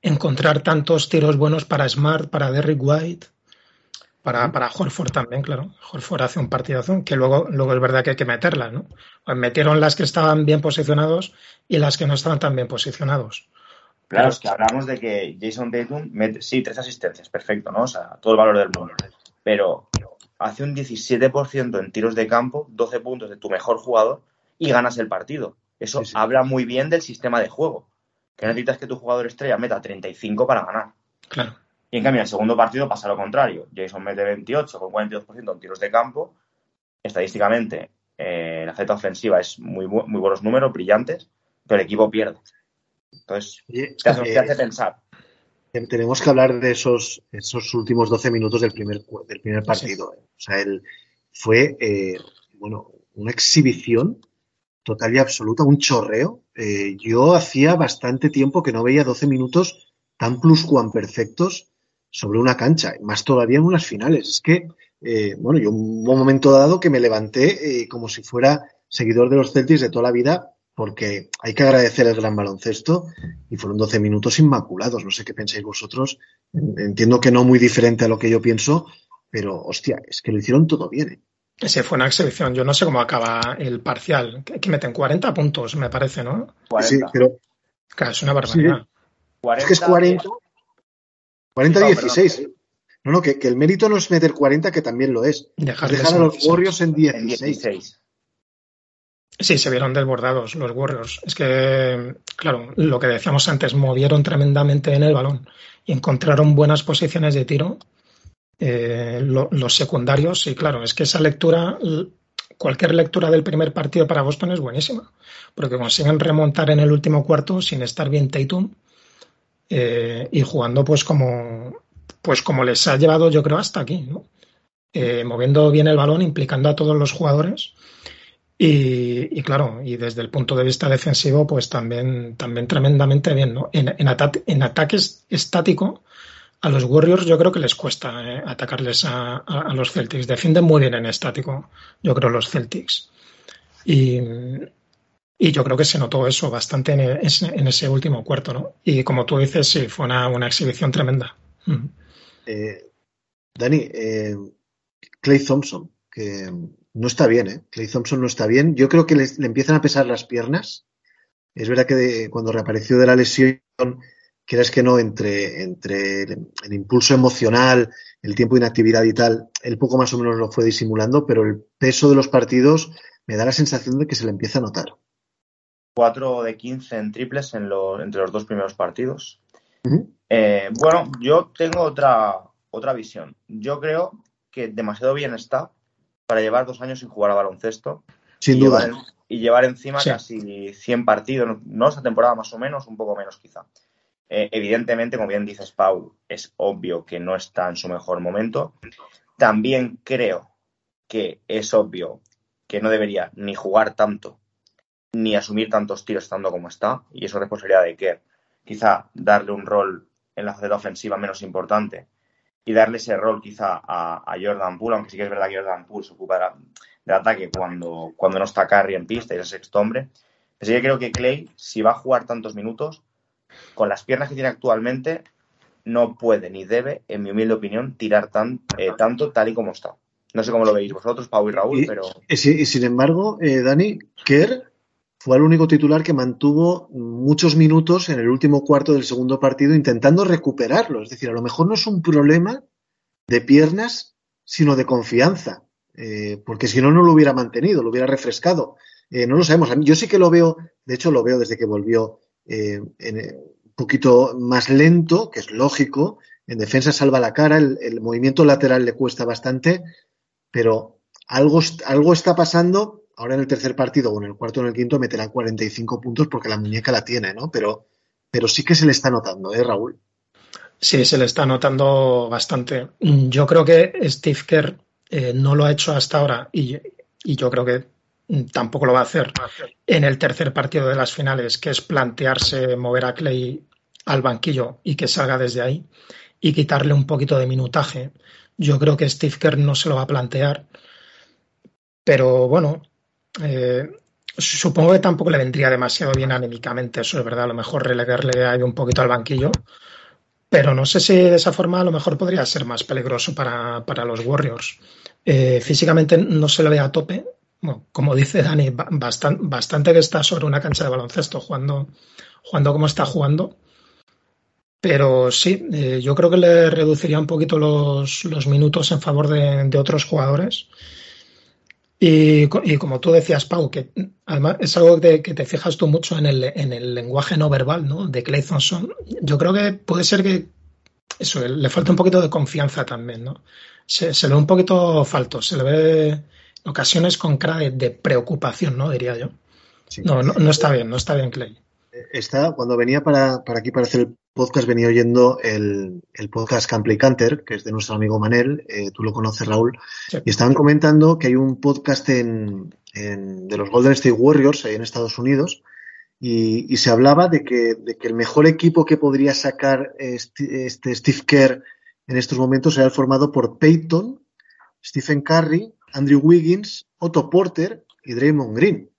Encontrar tantos tiros buenos para Smart, para Derrick White, para, para Horford también, claro. Horford hace un partidazo que luego, luego es verdad que hay que meterlas, ¿no? Pues metieron las que estaban bien posicionados y las que no estaban tan bien posicionados. Claro, es que hablamos de que Jason Tatum mete, sí, tres asistencias, perfecto, ¿no? O sea, todo el valor del mundo. Pero hace un 17% en tiros de campo, 12 puntos de tu mejor jugador y ganas el partido. Eso Sí, sí. habla muy bien del sistema de juego. Que necesitas que tu jugador estrella meta 35 para ganar. Claro. Y en cambio, en el segundo partido pasa lo contrario. Jason mete 28 con 42% en tiros de campo. Estadísticamente, eh, la Z ofensiva es muy, bu- muy buenos números, brillantes, pero el equipo pierde. Entonces, Oye, te hace, te eh, hace pensar. Tenemos que hablar de esos, esos últimos 12 minutos del primer, del primer partido. eh. O sea, él fue, eh, bueno, una exhibición total y absoluta, un chorreo. Eh, yo hacía bastante tiempo que no veía 12 minutos tan pluscuamperfectos sobre una cancha, más todavía en unas finales. Es que, eh, bueno, yo un momento dado que me levanté eh, como si fuera seguidor de los Celtics de toda la vida, porque hay que agradecer el gran baloncesto y fueron 12 minutos inmaculados. No sé qué pensáis vosotros. En- Entiendo que no muy diferente a lo que yo pienso, pero hostia, es que lo hicieron todo bien. Ese fue una exhibición. Yo no sé cómo acaba el parcial. Que, que meten 40 puntos, me parece, ¿no? 40. Sí, pero Claro, es una barbaridad. es que es 40, 40 No, 16. perdón. No, no, que, que el mérito no es meter 40, que también lo es. Dejar a los 16. Warriors en En 16. 16. Sí, se vieron desbordados los Warriors. Es que, claro, lo que decíamos antes, movieron tremendamente en el balón y encontraron buenas posiciones de tiro. Eh, lo- los secundarios, y claro, es que esa lectura, cualquier lectura del primer partido para Boston es buenísima, porque consiguen remontar en el último cuarto sin estar bien Tatum eh, y jugando pues como, pues como les ha llevado yo creo hasta aquí, ¿no? Eh, moviendo bien el balón, implicando a todos los jugadores. Y, claro, y desde el punto de vista defensivo, pues también, también tremendamente bien, ¿no? En, en, en ataques estático, a los Warriors yo creo que les cuesta eh, atacarles a, a- los Celtics. Defienden muy bien en estático, yo creo, los Celtics. Y, y yo creo que se notó eso bastante en, ese- en ese último cuarto, ¿no? Y como tú dices, sí, fue una, una exhibición tremenda. Eh, Dani, eh, Clay Thompson, que no está bien, ¿eh? Clay Thompson no está bien. Yo creo que le, empiezan a pesar las piernas. Es verdad que cuando reapareció de la lesión, quieras que no, entre, entre el, el impulso emocional, el tiempo de inactividad y tal, él poco más o menos lo fue disimulando, pero el peso de los partidos me da la sensación de que se le empieza a notar. 4 de 15 en triples en lo- entre los dos primeros partidos. Eh, bueno, yo tengo otra, otra visión. Yo creo que demasiado bien está para llevar dos años sin jugar a baloncesto Sin y, duda. llevar, y llevar encima Sí. casi 100 partidos, no- no esta temporada más o menos, un poco menos quizá. Eh, evidentemente, como bien dices, Pau, es obvio que no está en su mejor momento. También creo que es obvio que no debería ni jugar tanto ni asumir tantos tiros estando como está, y eso es responsabilidad de Kerr. Quizá darle un rol en la faceta ofensiva menos importante y darle ese rol quizá a, Jordan Poole, aunque sí que es verdad que Jordan Poole se ocupa del ataque cuando, cuando no está Curry en pista y es el sexto hombre. Pero sí que creo que Clay, si va a jugar tantos minutos, con las piernas que tiene actualmente, no puede ni debe, en mi humilde opinión, tirar tan, eh, tanto tal y como está. No sé cómo lo veis vosotros, Pau y Raúl, Y- pero Y, si- y sin embargo, eh, Dani, Kerr fue el único titular que mantuvo muchos minutos en el último cuarto del segundo partido intentando recuperarlo. Es decir, a lo mejor no es un problema de piernas sino de confianza, eh, porque si no, no lo hubiera mantenido, lo hubiera refrescado. Eh, no lo sabemos. Yo sí que lo veo, de hecho lo veo desde que volvió eh, en, poquito más lento, que es lógico. En defensa salva la cara, el, movimiento lateral le cuesta bastante, pero algo, algo está pasando. Ahora en el tercer partido o en el cuarto o en el quinto meterá 45 puntos porque la muñeca la tiene, ¿no? Pero, pero sí que se le está notando, ¿eh, Raúl? Sí, se le está notando bastante. Yo creo que Steve Kerr eh, no lo ha hecho hasta ahora y, y yo creo que tampoco lo va a hacer en el tercer partido de las finales, que es plantearse mover a Clay al banquillo y que salga desde ahí y quitarle un poquito de minutaje. Yo creo que Steve Kerr no se lo va a plantear, pero bueno, eh, supongo que tampoco le vendría demasiado bien anímicamente, eso es verdad, a lo mejor relegarle ahí un poquito al banquillo, pero no sé si de esa forma a lo mejor podría ser más peligroso para, para los Warriors. Eh, físicamente no se le ve a tope, bueno, como dice Dani, ba- bastan- bastante que está sobre una cancha de baloncesto jugando, jugando como está jugando. Pero sí, eh, yo creo que le reduciría un poquito los, minutos en favor de, de otros jugadores. Y, co- y como tú decías, Pau, que además es algo te, que te fijas tú mucho en el, en el lenguaje no verbal ¿no? de Clay Thompson. Yo creo que puede ser que eso, le falta un poquito de confianza también, ¿no? Se, se le ve un poquito falto, se le ve ocasiones con cara de, de preocupación, ¿no? Diría yo. Sí. No, no, no está bien, no está bien Clay. Está, cuando venía para, para aquí para hacer el podcast, venía oyendo el, el podcast Campley Canter, que es de nuestro amigo Manel, eh, tú lo conoces, Raúl, Sí. y estaban comentando que hay un podcast en, en- de los Golden State Warriors ahí en Estados Unidos, y, y se hablaba de que, de que el mejor equipo que podría sacar este, este Steve Kerr en estos momentos era el formado por Peyton, Stephen Curry, Andrew Wiggins, Otto Porter y Draymond Green.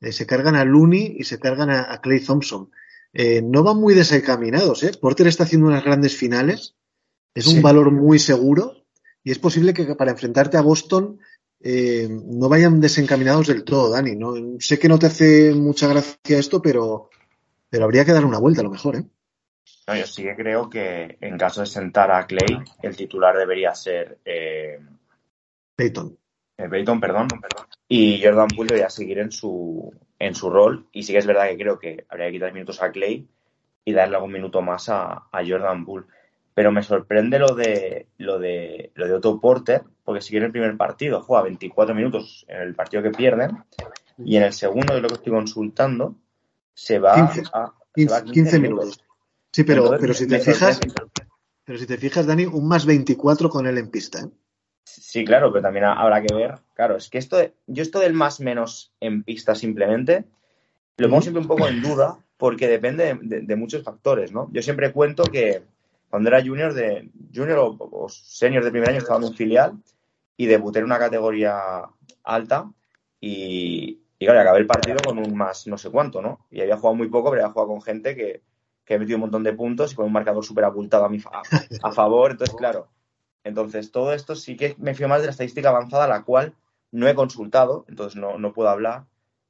Eh, se cargan a Looney y se cargan a, a Clay Thompson. Eh, no van muy desencaminados, ¿eh? Porter está haciendo unas grandes finales, es Sí. un valor muy seguro y es posible que para enfrentarte a Boston eh, no vayan desencaminados del todo, Dani. ¿no? Sé que no te hace mucha gracia esto, pero, pero habría que dar una vuelta a lo mejor, ¿eh? No, yo sí que creo que en caso de sentar a Clay, el titular debería ser eh, Peyton. Eh, Peyton, perdón, y Jordan Poole debería seguir en su, en su rol. Y sí que es verdad que creo que habría que quitar minutos a Clay y darle algún minuto más a, a Jordan Poole. Pero me sorprende lo de, lo de lo de Otto Porter, porque si en el primer partido juega 24 minutos en el partido que pierden, y en el segundo, de lo que estoy consultando, se va 15, a, se va 15, a 15 minutos. Sí, pero, Entonces, pero si te fijas, pero si te fijas, Dani, un más 24 con él en pista, ¿eh? Sí, claro, pero también habrá que ver. Claro, es que esto, de- yo esto del más menos en pista simplemente lo pongo siempre un poco en duda porque depende de, de- de muchos factores, ¿no? Yo siempre cuento que cuando era junior de junior o, o senior de primer año estaba en un filial y debuté en una categoría alta y, y claro, acabé el partido con un más no sé cuánto, ¿no? Y había jugado muy poco, pero había jugado con gente que, que ha metido un montón de puntos y con un marcador súper abultado a, mi fa- a favor. Entonces, claro, entonces, todo esto sí que me fío más de la estadística avanzada, la cual no he consultado, entonces no, no puedo hablar,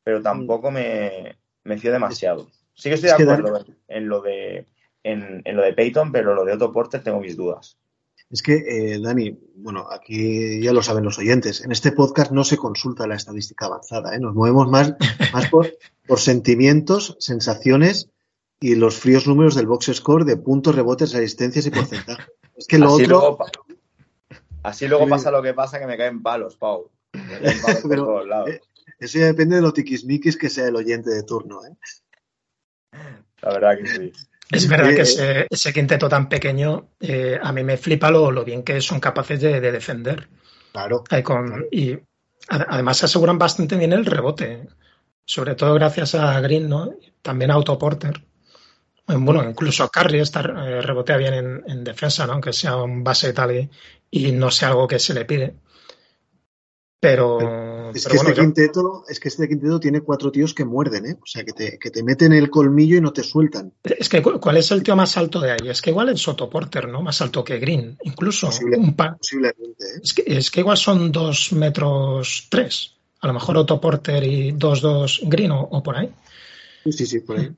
pero tampoco me, me fío demasiado. Sí que estoy Es de acuerdo en, en lo de en, en lo de Peyton, pero lo de Otto Porter tengo mis dudas. Es que, eh, Dani, bueno, aquí ya lo saben los oyentes, en este podcast no se consulta la estadística avanzada, ¿eh? Nos movemos más, más por, por sentimientos, sensaciones y los fríos números del box score de puntos, rebotes, asistencias y porcentaje. Es que lo así otro, luego, así luego Sí. pasa lo que pasa, que me caen palos, Pau. Me caen palos por Pero, todos lados. eh, eso ya depende de lo tiquismiquis que sea el oyente de turno, ¿eh? La verdad que sí. Es verdad Eh, que ese, ese quinteto tan pequeño, eh, a mí me flipa lo, lo bien que son capaces de, de defender. Claro. Con- y además aseguran bastante bien el rebote, sobre todo gracias a Green, ¿no? También a Otto Porter. Eh, Bueno, incluso Curry está, eh, rebotea bien en, en defensa, ¿no? Aunque sea un base y tal y, y no sea algo que se le pide. Pero, Es pero que bueno, este yo- quinteto, es que este quinteto tiene cuatro tíos que muerden, ¿eh? O sea, que te, que te meten el colmillo y no te sueltan. es que cu- ¿cuál es el tío más alto de ahí? Es que igual es Otto Porter, ¿no? Más alto que Green, incluso. Posible- un pa- Posiblemente, ¿eh? Es que, es que igual son dos metros tres. A lo mejor Otto Porter y dos dos Green o, o por ahí. Sí, sí, sí, por ahí.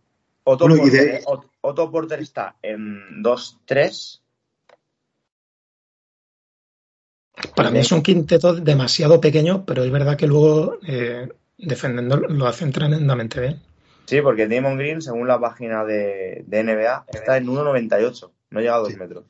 Otto, Bueno, y Porter, de- Ot- Otto Porter está en 2-3 Para mí es un quinteto demasiado pequeño, pero es verdad que luego eh, defendiendo lo hacen tremendamente bien. Sí, porque Damon Green, según la página de, de NBA, está en 1,98. No llega a 2 metros.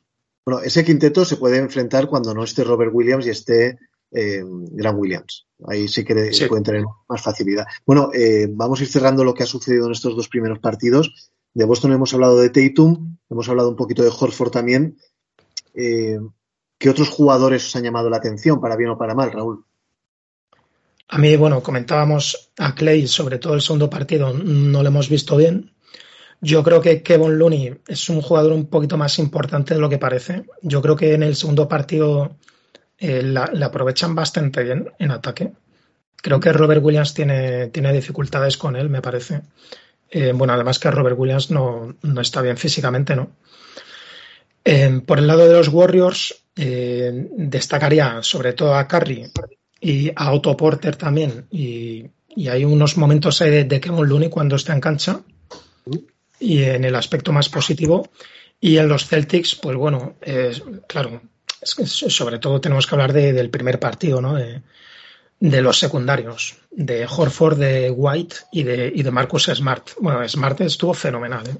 Bueno, ese quinteto se puede enfrentar cuando no esté Robert Williams y esté eh, Grant Williams. Ahí sí que Sí. pueden tener más facilidad. Bueno, eh, vamos a ir cerrando lo que ha sucedido en estos dos primeros partidos. De Boston hemos hablado de Tatum, hemos hablado un poquito de Horford también. Eh, ¿Qué otros jugadores os han llamado la atención, para bien o para mal, Raúl? A mí, bueno, comentábamos a Clay, sobre todo el segundo partido, no lo hemos visto bien. Yo creo que Kevin Looney es un jugador un poquito más importante de lo que parece. Yo creo que en el segundo partido eh, la, aprovechan bastante bien en ataque. Creo que Robert Williams tiene, tiene dificultades con él, me parece. Eh, bueno, además que Robert Williams no, no está bien físicamente, ¿no? Eh, por el lado de los Warriors, destacaría sobre todo a Curry y a Otto Porter también. Y, y hay unos momentos ahí de, de Kevin Looney cuando está en cancha y en el aspecto más positivo. Y en los Celtics, pues bueno, claro, es que sobre todo tenemos que hablar de- del primer partido, ¿no? De, los secundarios, de Horford, de White y de, Marcus Smart. Bueno, Smart estuvo fenomenal ¿eh?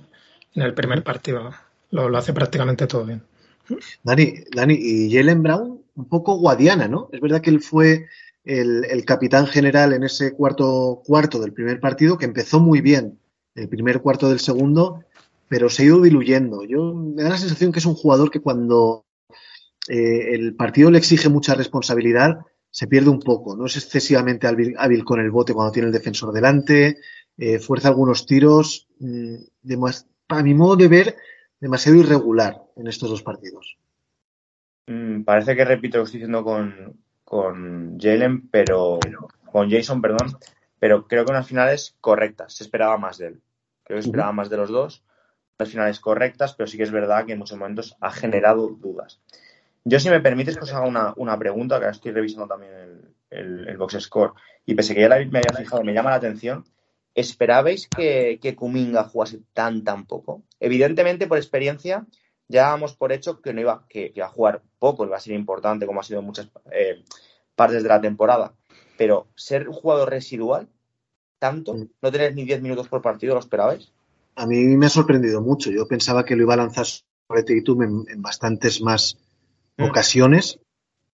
en el primer partido. Lo, lo hace prácticamente todo bien. Dani, Dani, y Jalen Brown, un poco guadiana, ¿no? Es verdad que él fue el, el capitán general en ese cuarto cuarto del primer partido, que empezó muy bien el primer cuarto del segundo, pero se ha ido diluyendo. Yo me da la sensación que es un jugador que cuando eh, el partido le exige mucha responsabilidad, se pierde un poco. No es excesivamente hábil, hábil con el bote cuando tiene el defensor delante, eh, fuerza algunos tiros. mm, a mi modo de ver, demasiado irregular en estos dos partidos. Mm, parece que repito lo que estoy diciendo con, con Jalen, pero con Jason, perdón, pero creo que unas finales correctas. Se esperaba más de él. Creo que se esperaba más de los dos. Unas finales correctas, pero sí que es verdad que en muchos momentos ha generado dudas. Yo, si me permites, que os haga una, una pregunta, que ahora estoy revisando también el, el- el box score, y pese que ya la- me había fijado, me llama la atención. ¿Esperabais que, que Kuminga jugase tan, tan poco? Evidentemente, por experiencia, ya dábamos por hecho que no iba, que, que iba a jugar poco, iba a ser importante, como ha sido en muchas eh, partes de la temporada. Pero ser un jugador residual, tanto, Mm. no tener ni 10 minutos por partido, ¿lo esperabais? A mí me ha sorprendido mucho. Yo pensaba que lo iba a lanzar sobre Tatum en, en bastantes más. Ocasiones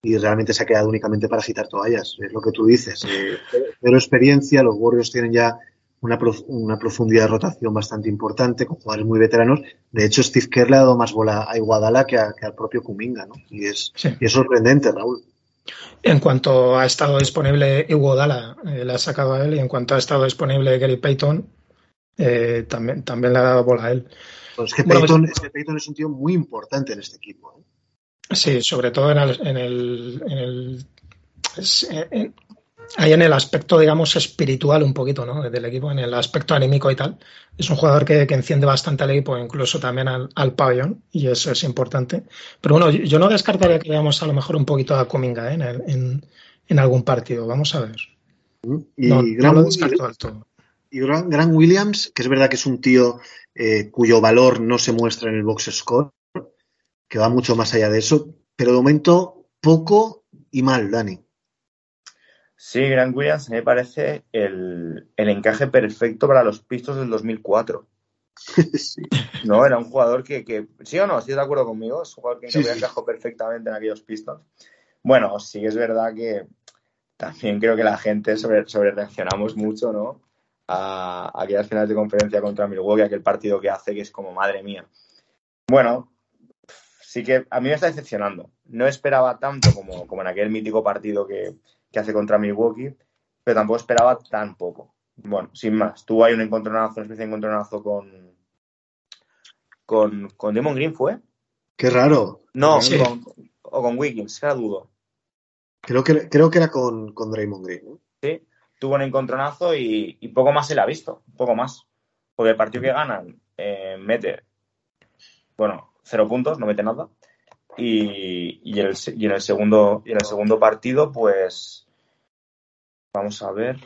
y realmente se ha quedado únicamente para agitar toallas. Es lo que tú dices. Eh, pero experiencia, los Warriors tienen ya una, prof- una profundidad de rotación bastante importante con jugadores muy veteranos. De hecho, Steve Kerr le ha dado más bola a Iguadala que, a- que al propio Kuminga, ¿no? Y es, Sí. y es sorprendente, Raúl. En cuanto ha estado disponible Iguodala, eh, le ha sacado a él, y en cuanto ha estado disponible Gary Payton, eh, también, también le ha dado bola a él. Pues Bueno, Peyton, es que Peyton es un tío muy importante en este equipo. ¿Eh? Sí, sobre todo en el, en el, en el- en- ahí en el aspecto, digamos, espiritual un poquito, ¿no? Del equipo, en el aspecto anímico y tal. Es un jugador que, que enciende bastante al equipo, incluso también al, al pabellón, y eso es importante. Pero bueno, yo, no descartaría que veamos a lo mejor un poquito a Cominga ¿eh? en, el- en, en algún partido. Vamos a ver. Y No, no Grant, lo descarto del todo. y Grant Williams, que es verdad que es un tío eh, cuyo valor no se muestra en el box score, que va mucho más allá de eso, pero de momento poco y mal, Dani. Sí, Grant Williams me parece el, el encaje perfecto para los Pistons del 2004. Sí. No, era un jugador que, que- ¿sí o no? ¿Estás de acuerdo conmigo? Es un jugador que Sí, sí. encajado perfectamente en aquellos Pistons. Bueno, sí es verdad que también creo que la gente sobre, sobre reaccionamos mucho, ¿no? A, a aquellas finales de conferencia contra Milwaukee, aquel partido que hace que es como madre mía. Bueno, sí que a mí me está decepcionando. No esperaba tanto como, como en aquel mítico partido que, que hace contra Milwaukee, pero tampoco esperaba tan poco. Bueno, sin más, tuvo ahí un encontronazo, una especie de encontronazo con, con, con Demon Green, ¿fue? Qué raro. No, Sí. con- o con Wiggins, era dudo. Creo que, creo que era con, con Draymond Green. ¿no? Sí, tuvo un encontronazo y, y poco más se le ha visto, poco más. Porque el partido que ganan eh, mete, bueno, cero puntos, no mete nada. Y, y en el, se- y en el segundo, y en el segundo partido, pues vamos a ver.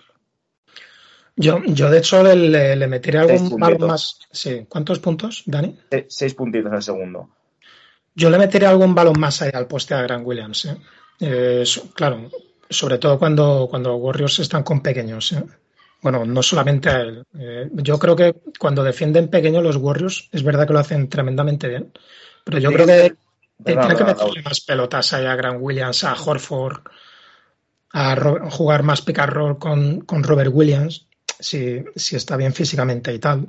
Yo, yo de hecho, le, le, le meteré Seis algún balón puntitos. más. Sí, ¿cuántos puntos, Dani? se- Seis puntitos en el segundo. Yo le meteré algún balón más ahí al poste a Grant Williams. ¿eh? Eh, claro, sobre todo cuando, cuando los Warriors están con pequeños. ¿eh? Bueno, no solamente a él. Eh, yo creo que cuando defienden pequeños los Warriors, es verdad que lo hacen tremendamente bien. Pero yo creo que tiene que meterle más pelotas a Grant Williams, a Horford, a jugar más pick and roll con, con Robert Williams, si, si, está bien físicamente y tal.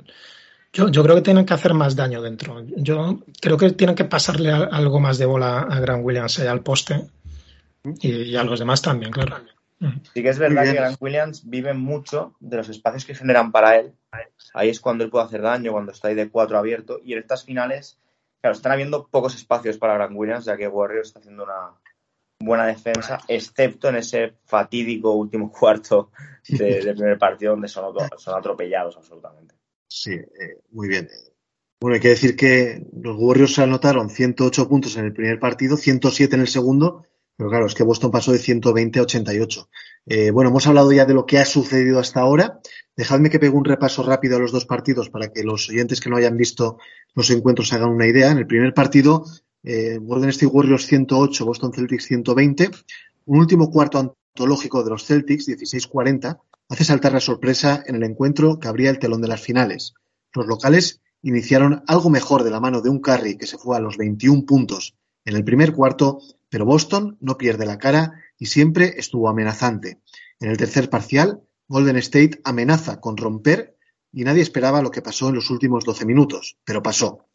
Yo, yo, creo que tienen que hacer más daño dentro. Yo creo que tienen que pasarle algo más de bola a Grant Williams allá al poste y, a los demás también, claro. Sí que es verdad que Grant Williams vive mucho de los espacios que generan para él. Ahí es cuando él puede hacer daño, cuando está ahí de cuatro abierto. Y en estas finales, claro, están habiendo pocos espacios para Grant Williams, ya que Warriors está haciendo una buena defensa, excepto en ese fatídico último cuarto del primer partido donde son, son atropellados absolutamente. Sí, eh, muy bien. Bueno, hay que decir que los Warriors se anotaron 108 puntos en el primer partido, 107 en el segundo pero claro, es que Boston pasó de 120 a 88. Eh, bueno, hemos hablado ya de lo que ha sucedido hasta ahora. Dejadme que pegue un repaso rápido a los dos partidos para que los oyentes que no hayan visto los encuentros hagan una idea. En el primer partido, eh, Golden State Warriors 108, Boston Celtics 120. Un último cuarto antológico de los Celtics, 16-40, hace saltar la sorpresa en el encuentro que abría el telón de las finales. Los locales iniciaron algo mejor de la mano de un Curry que se fue a los 21 puntos en el primer cuarto pero Boston no pierde la cara y siempre estuvo amenazante. En el tercer parcial, Golden State amenaza con romper y nadie esperaba lo que pasó en los últimos 12 minutos, pero pasó.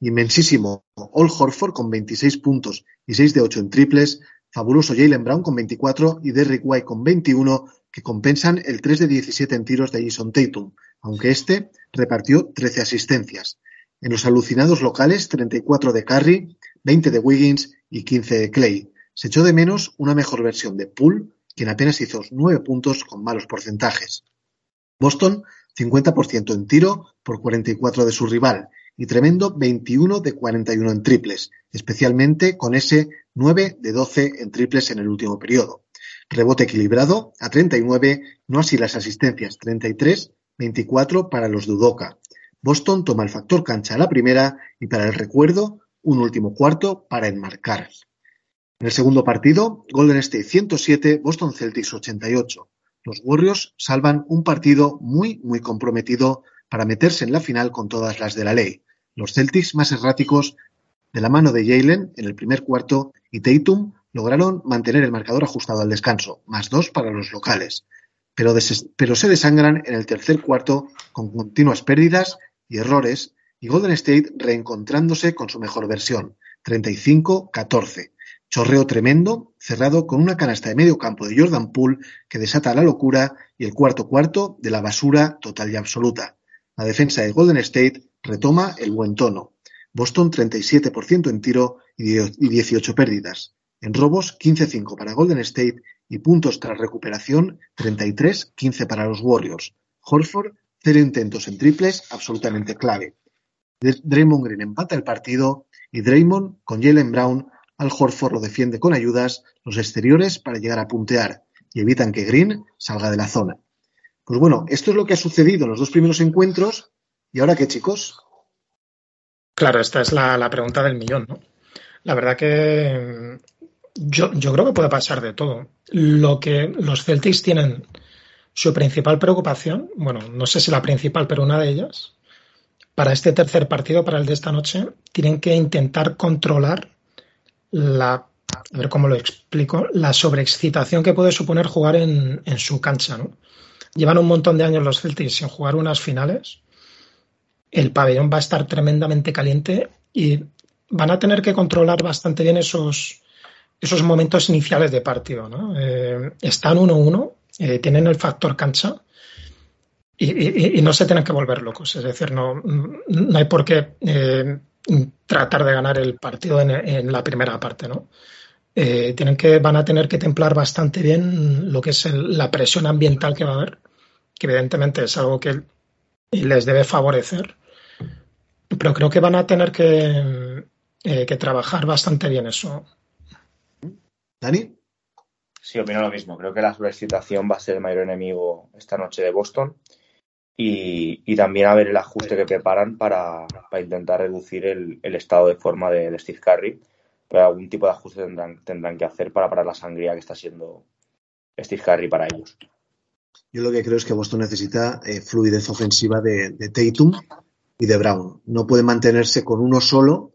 Inmensísimo All Horford con 26 puntos y 6 de 8 en triples, fabuloso Jalen Brown con 24 y Derrick White con 21 que compensan el 3 de 17 en tiros de Jason Tatum, aunque este repartió 13 asistencias. En los alucinados locales, 34 de Curry, 20 de Wiggins y 15 de Clay. Se echó de menos una mejor versión de Poole, quien apenas hizo 9 puntos con malos porcentajes. Boston, 50% en tiro por 44 de su rival y tremendo 21 de 41 en triples, especialmente con ese 9 de 12 en triples en el último periodo. Rebote equilibrado a 39, no así las asistencias 33, 24 para los Dudoka. Boston toma el factor cancha a la primera y para el recuerdo un último cuarto para enmarcar. En el segundo partido, Golden State 107, Boston Celtics 88. Los Warriors salvan un partido muy, muy comprometido para meterse en la final con todas las de la ley. Los Celtics más erráticos de la mano de Jalen en el primer cuarto y Tatum lograron mantener el marcador ajustado al descanso, más dos para los locales. Pero, pero se desangran en el tercer cuarto con continuas pérdidas y errores y Golden State reencontrándose con su mejor versión, 35-14. Chorreo tremendo, cerrado con una canasta de medio campo de Jordan Poole que desata la locura y el cuarto cuarto de la basura total y absoluta. La defensa de Golden State retoma el buen tono. Boston 37% en tiro y 18 pérdidas. En robos 15-5 para Golden State y puntos tras recuperación 33-15 para los Warriors. Horford cero intentos en triples absolutamente clave. Draymond Green empata el partido y Draymond con Jalen Brown al Horford lo defiende con ayudas los exteriores para llegar a puntear y evitan que Green salga de la zona. Pues bueno, esto es lo que ha sucedido en los dos primeros encuentros. ¿Y ahora qué, chicos? Claro, esta es la, pregunta del millón, ¿no? La verdad que mm, yo, yo creo que puede pasar de todo. Lo que los Celtics tienen su principal preocupación, bueno, no sé si la principal, pero una de ellas, para este tercer partido, para el de esta noche, tienen que intentar controlar la, a ver cómo lo explico, la sobreexcitación que puede suponer jugar en, su cancha. Llevan un montón de años los Celtics sin jugar unas finales. El pabellón va a estar tremendamente caliente y van a tener que controlar bastante bien esos, esos momentos iniciales de partido. Eh, están 1-1, eh, tienen el factor cancha y, no se tienen que volver locos. Es decir, no, no hay por qué eh, tratar de ganar el partido en, la primera parte, ¿no? Eh, tienen que, van a tener que templar bastante bien lo que es la presión ambiental que va a haber, que evidentemente es algo que les debe favorecer, pero creo que van a tener que, eh, que trabajar bastante bien eso. Dani. Sí, opino lo mismo. Creo que la sobreexcitación va a ser el mayor enemigo esta noche de Boston y, también a ver el ajuste que preparan para, intentar reducir el, estado de forma de, Steve Curry, pero algún tipo de ajuste tendrán, tendrán que hacer para parar la sangría que está siendo Steve Harry para ellos. Yo lo que creo es que Boston necesita eh, fluidez ofensiva de, de Tatum y de Brown. No puede mantenerse con uno solo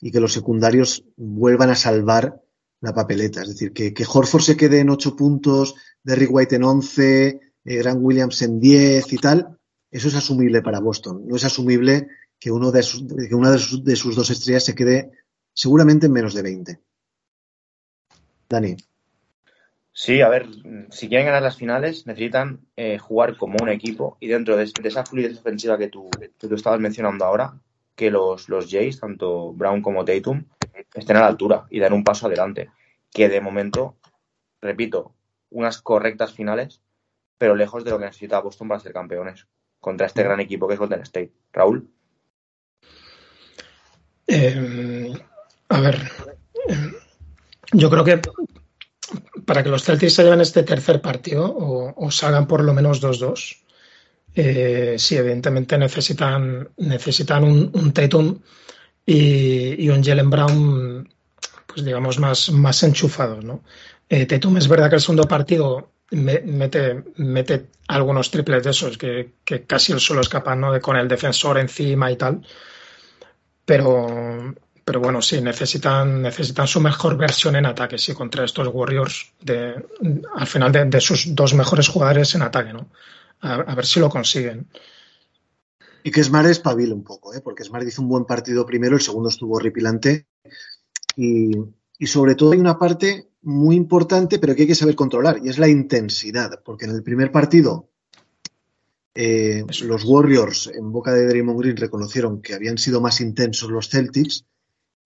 y que los secundarios vuelvan a salvar la papeleta. Es decir, que, Horford se quede en 8 puntos, Derrick White en 11, eh, Grant Williams en 10 y tal, eso es asumible para Boston. No es asumible que, uno de sus, que una de sus, de sus dos estrellas se quede seguramente en menos de 20. Dani. Sí, a ver, si quieren ganar las finales necesitan eh, jugar como un equipo y dentro de, esa fluidez ofensiva que tú, que tú estabas mencionando ahora, que los, los Jays, tanto Brown como Tatum, estén a la altura y den un paso adelante. Que de momento, repito, unas correctas finales, pero lejos de lo que necesita Boston para ser campeones contra este gran equipo que es Golden State. Raúl. Eh, a ver, eh, yo creo que para que los Celtics se lleven este tercer partido o, salgan por lo menos 2-2, eh, sí, evidentemente necesitan, necesitan un, un Tatum y, un Jalen Brown, pues digamos, más, más enchufados, ¿no? Eh, es verdad que el segundo partido me, mete, mete algunos triples de esos que, casi él solo es capaz, ¿no? De con el defensor encima y tal. Pero, pero bueno, sí, necesitan, necesitan su mejor versión en ataque, sí, contra estos Warriors, de, al final de, sus dos mejores jugadores en ataque, ¿no? A, ver si lo consiguen. Y que Smart espabile un poco, ¿eh? porque Smart hizo un buen partido primero, el segundo estuvo horripilante. Y, y, sobre todo hay una parte muy importante, pero que hay que saber controlar, y es la intensidad, porque en el primer partido eh, los Warriors en boca de Draymond Green reconocieron que habían sido más intensos los Celtics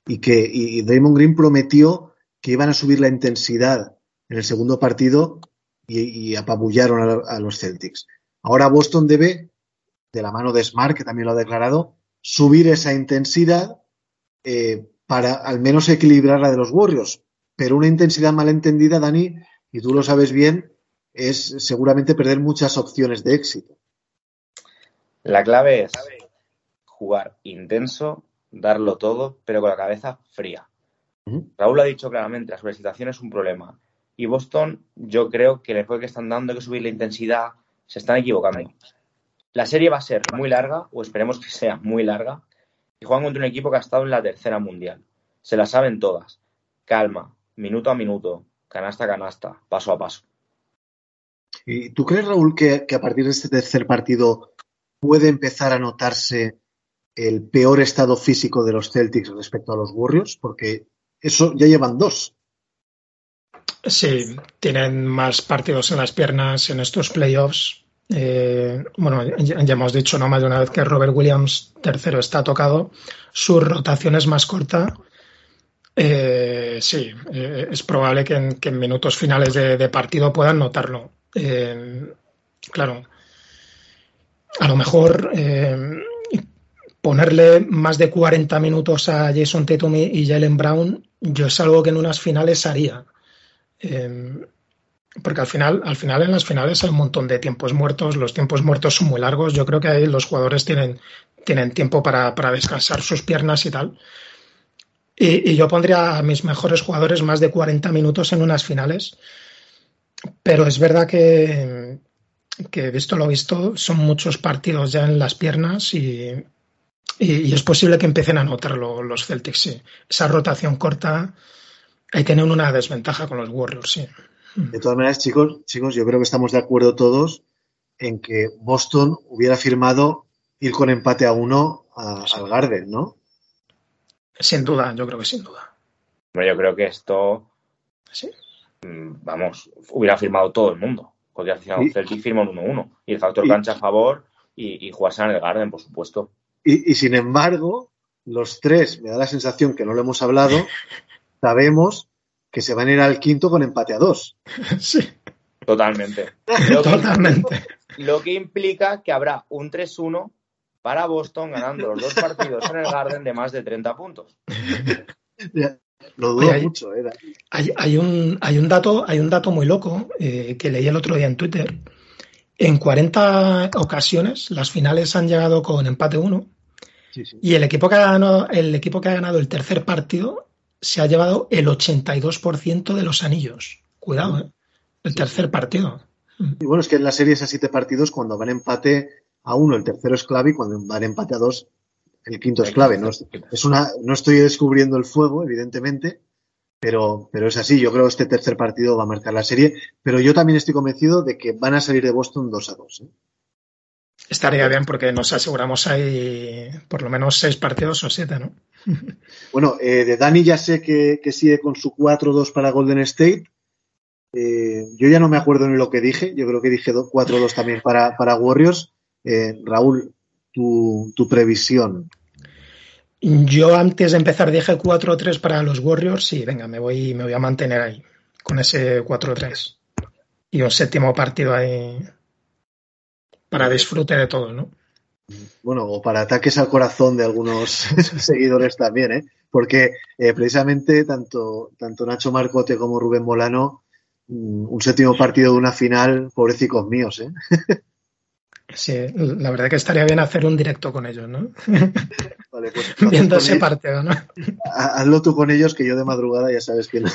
y que y Draymond Green prometió que iban a subir la intensidad en el segundo partido y, apabullaron a, a, los Celtics. Ahora Boston debe, de la mano de Smart, que también lo ha declarado, subir esa intensidad eh, para al menos equilibrar la de los Warriors. Pero una intensidad malentendida, Dani, y tú lo sabes bien, es seguramente perder muchas opciones de éxito. La clave es jugar intenso, darlo todo, pero con la cabeza fría. Uh -huh. Raúl ha dicho claramente, la sobrecitación es un problema. Y Boston, yo creo que el enfoque que están dando, que subir la intensidad, se están equivocando. La serie va a ser muy larga, o esperemos que sea muy larga, y juegan contra un equipo que ha estado en la tercera mundial. Se la saben todas. Calma, minuto a minuto, canasta a canasta, paso a paso. ¿Y tú crees, Raúl, que, que a partir de este tercer partido puede empezar a notarse el peor estado físico de los Celtics respecto a los Warriors, porque eso ya llevan dos. Sí, tienen más partidos en las piernas en estos playoffs. Eh, bueno, ya, hemos dicho no más de una vez que Robert Williams tercero está tocado, su rotación es más corta. Eh, sí, eh, es probable que en, minutos finales de, de, partido puedan notarlo. Eh, claro, a lo mejor ponerle más de 40 minutos a Jason Tatum y Jalen Brown, yo es algo que en unas finales haría. Porque al final, al final en las finales hay un montón de tiempos muertos, los tiempos muertos son muy largos, yo creo que ahí los jugadores tienen, tienen tiempo para, para descansar sus piernas y tal. Y, yo pondría a mis mejores jugadores más de 40 minutos en unas finales, pero es verdad que, que visto lo visto, son muchos partidos ya en las piernas y, y, y es posible que empiecen a notarlo los Celtics, sí. Esa rotación corta, que tener una desventaja con los Warriors, sí. De todas maneras, chicos, chicos, yo creo que estamos de acuerdo todos en que Boston hubiera firmado ir con empate a uno a, al Garden, ¿no? Sin duda, yo creo que sin duda. Yo creo que esto, sí. Mm, vamos, hubiera firmado todo el mundo. Podría firmar un Celtic firma un 1-1. Y el factor y, cancha a favor y, y jugarse en el Garden, por supuesto. Y, y, sin embargo, los tres, me da la sensación que no lo hemos hablado, sabemos que se van a ir al quinto con empate a dos. Sí. Totalmente. Lo Totalmente. Que, lo que implica que habrá un 3-1 para Boston ganando los dos partidos en el Garden de más de 30 puntos. Lo dudo mucho, ¿eh? Hay, hay, un, hay, un dato, hay un dato muy loco eh, que leí el otro día en Twitter. En 40 ocasiones las finales han llegado con empate 1 sí, sí. y el equipo, que ha ganado, el equipo que ha ganado el tercer partido se ha llevado el 82% de los anillos. Cuidado, ¿eh? El tercer partido. Y bueno, es que en la serie es a siete partidos, cuando van empate a uno, el tercero es clave, y cuando van empate a dos, el quinto es clave. No, es, es una, no estoy descubriendo el fuego, evidentemente, pero, pero es así. Yo creo que este tercer partido va a marcar la serie, pero yo también estoy convencido de que van a salir de Boston 2 a 2. ¿eh? Estaría bien porque nos aseguramos ahí por lo menos seis partidos o siete, ¿no? Bueno, eh, de Dani ya sé que, que sigue con su 4-2 para Golden State. Eh, yo ya no me acuerdo ni lo que dije. Yo creo que dije 4-2 también para, para Warriors. Eh, Raúl, tu, tu previsión. Yo antes de empezar dije 4-3 para los Warriors y venga, me voy, me voy a mantener ahí con ese 4-3. Y un séptimo partido ahí para disfrute de todo, ¿no? Bueno, o para ataques al corazón de algunos seguidores también, ¿eh? Porque eh, precisamente tanto, tanto Nacho Marcote como Rubén Molano, mm, un séptimo partido de una final, pobrecicos míos, ¿eh? Sí, la verdad que estaría bien hacer un directo con ellos, ¿no? Vale, pues, Viendo ese ellos- partido, ¿no? Hazlo tú con ellos, que yo de madrugada ya sabes que no,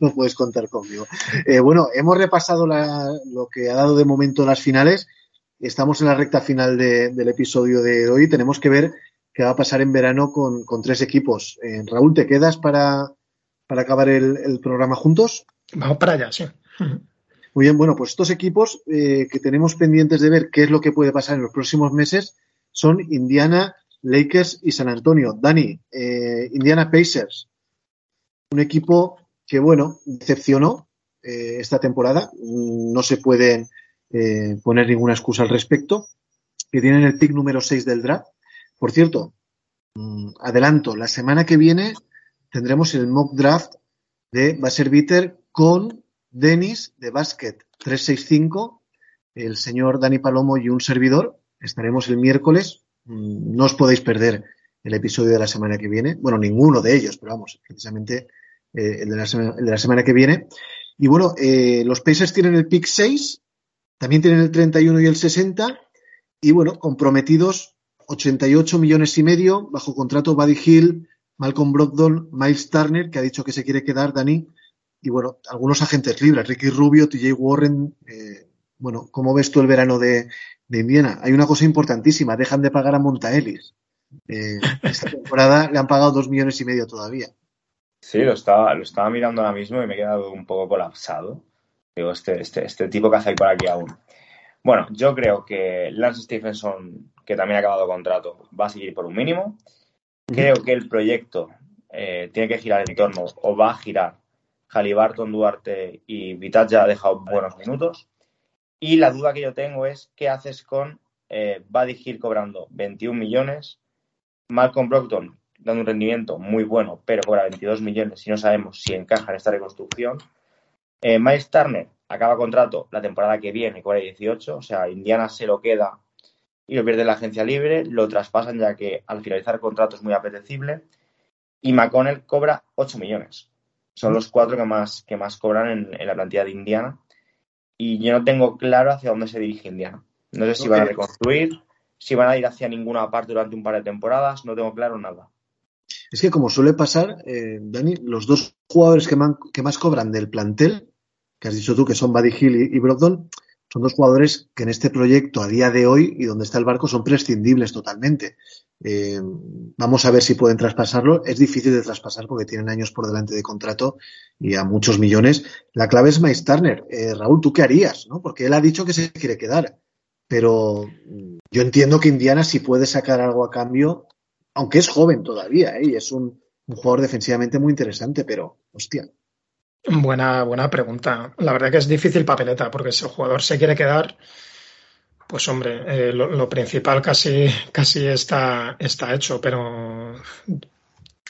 no puedes contar conmigo. Eh, bueno, hemos repasado la- lo que ha dado de momento las finales. Estamos en la recta final de- del episodio de hoy. Tenemos que ver qué va a pasar en verano con, con tres equipos. Eh, Raúl, ¿te quedas para, para acabar el, el programa juntos? Vamos para allá, sí. Muy bien, bueno, pues estos equipos eh, que tenemos pendientes de ver qué es lo que puede pasar en los próximos meses son Indiana, Lakers y San Antonio. Dani, eh, Indiana Pacers, un equipo que, bueno, decepcionó eh, esta temporada. No se puede eh, poner ninguna excusa al respecto. Que tienen el pick número 6 del draft. Por cierto, mm, adelanto, la semana que viene tendremos el mock draft de Basser Bitter con Denis de Basket 365, el señor Dani Palomo y un servidor. Estaremos el miércoles. Mm, No os podéis perder el episodio de la semana que viene. Bueno, ninguno de ellos, pero vamos, precisamente eh, el, de la el de la semana que viene. Y bueno, eh, los Pacers tienen el pick 6, también tienen el 31 y el 60. Y bueno, comprometidos 88 millones y medio bajo contrato Buddy Hill, Malcolm Brogdon, Miles Turner, que ha dicho que se quiere quedar, Dani, y bueno, algunos agentes libres, Ricky Rubio, TJ Warren. eh, bueno, ¿cómo ves tú el verano de, de Indiana? Hay una cosa importantísima, dejan de pagar a Montaelis. Eh, esta temporada le han pagado dos millones y medio todavía. Sí, lo estaba, lo estaba mirando ahora mismo y me he quedado un poco colapsado. Digo, este, este, este tipo que hace por aquí aún. Bueno, yo creo que Lance Stephenson, que también ha acabado contrato, va a seguir por un mínimo. Creo que el proyecto eh, tiene que girar en torno, o va a girar, Halliburton, Duarte y Vitat ya ha dejado buenos minutos. Y la duda que yo tengo es, ¿qué haces con eh, Hill cobrando 21 millones? Malcolm Brogdon dando un rendimiento muy bueno, pero cobra 22 millones y no sabemos si encaja en esta reconstrucción. Eh, Miles Turner acaba contrato la temporada que viene, cobra 18, o sea, Indiana se lo queda y lo pierde en la agencia libre, lo traspasan ya que al finalizar el contrato es muy apetecible y McConnell cobra 8 millones. Son los cuatro que más, que más cobran en, en la plantilla de Indiana y yo no tengo claro hacia dónde se dirige Indiana. No sé si van a reconstruir, si van a ir hacia ninguna parte durante un par de temporadas, no tengo claro nada. Es que como suele pasar, eh, Dani, los dos jugadores que, man- que más cobran del plantel, has dicho tú que son Buddy Hill y, y Brogdon, son dos jugadores que en este proyecto a día de hoy y donde está el barco son prescindibles totalmente. Eh, vamos a ver si pueden traspasarlo. Es difícil de traspasar porque tienen años por delante de contrato y a muchos millones. La clave es Miles Turner. Eh, Raúl, ¿tú qué harías? ¿no? Porque él ha dicho que se quiere quedar. Pero mm, yo entiendo que Indiana si puede sacar algo a cambio, aunque es joven todavía, ¿eh? y es un, un jugador defensivamente muy interesante, pero hostia. Buena, buena pregunta. La verdad que es difícil papeleta, porque si el jugador se quiere quedar, pues hombre, eh, lo, principal casi, casi está, está hecho, pero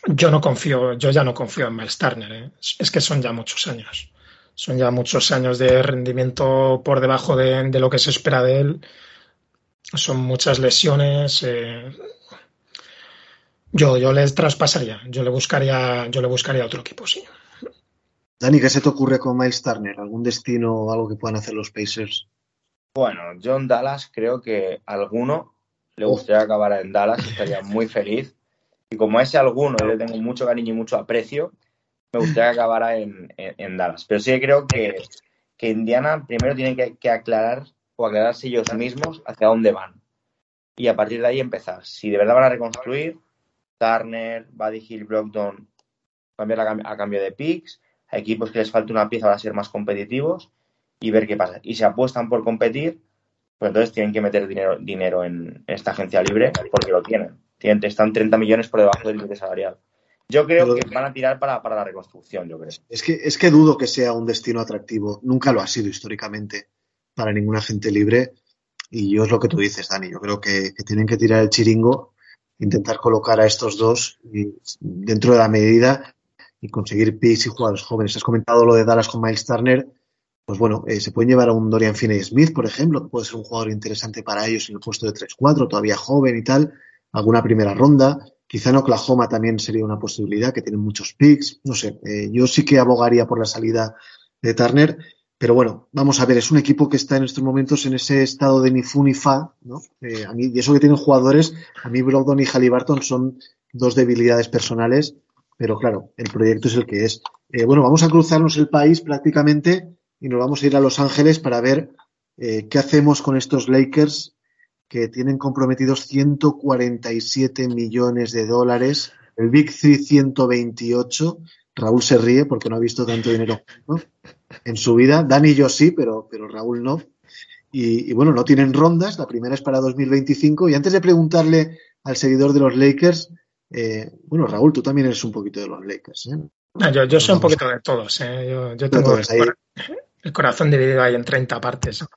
yo no confío, yo ya no confío en Miles ¿eh? Es, que son ya muchos años. Son ya muchos años de rendimiento por debajo de, lo que se espera de él. Son muchas lesiones. eh, Yo, yo les traspasaría, yo le buscaría, yo le buscaría otro equipo, sí. Dani, ¿qué se te ocurre con Miles Turner? ¿Algún destino o algo que puedan hacer los Pacers? Bueno, John Dallas creo que alguno le gustaría acabar en Dallas, estaría muy feliz. Y como a ese alguno yo le tengo mucho cariño y mucho aprecio, me gustaría que acabara en, en- en Dallas. Pero sí que creo que, que Indiana primero tienen que, que aclarar o aclararse ellos mismos hacia dónde van. Y a partir de ahí empezar. Si de verdad van a reconstruir, Turner, Buddy Hill, Brogdon, cambiar a, a cambio de picks, a equipos que les falte una pieza para ser más competitivos y ver qué pasa. Y si apuestan por competir, pues entonces tienen que meter dinero, dinero en esta agencia libre porque lo tienen. tienen. Están 30 millones por debajo del límite salarial. Yo creo que van a tirar para, para la reconstrucción, yo creo. Es que, es que dudo que sea un destino atractivo. Nunca lo ha sido históricamente para ningún agente libre. Y yo es lo que tú dices, Dani. Yo creo que, que tienen que tirar el chiringo, intentar colocar a estos dos y- dentro de la medida y conseguir picks y jugadores jóvenes. Has comentado lo de Dallas con Miles Turner. Pues bueno, eh, se pueden llevar a un Dorian Finney Smith, por ejemplo, que puede ser un jugador interesante para ellos en el puesto de 3-4, todavía joven y tal. Alguna primera ronda. Quizá en Oklahoma también sería una posibilidad, que tienen muchos picks. No sé, eh, yo sí que abogaría por la salida de Turner. Pero bueno, vamos a ver, es un equipo que está en estos momentos en ese estado de ni fu ni fa, ¿no? Eh, a mí, y eso que tienen jugadores, a mí Brogdon y Halliburton son dos debilidades personales, pero claro, el proyecto es el que es. Eh, bueno, vamos a cruzarnos el país prácticamente y nos vamos a ir a Los Ángeles para ver eh, qué hacemos con estos Lakers que tienen comprometidos 147 millones de dólares, el Big Three 128. Raúl se ríe porque no ha visto tanto dinero en su vida. Dani y yo sí, pero, pero Raúl no. Y, y bueno, no tienen rondas, la primera es para 2025. Y antes de preguntarle al seguidor de los Lakers, eh, bueno, Raúl, tú también eres un poquito de los Lakers. ¿eh? Yo, yo soy un poquito de todos. ¿eh? Yo, tengo ahí. el, cora- el corazón dividido ahí en 30 partes.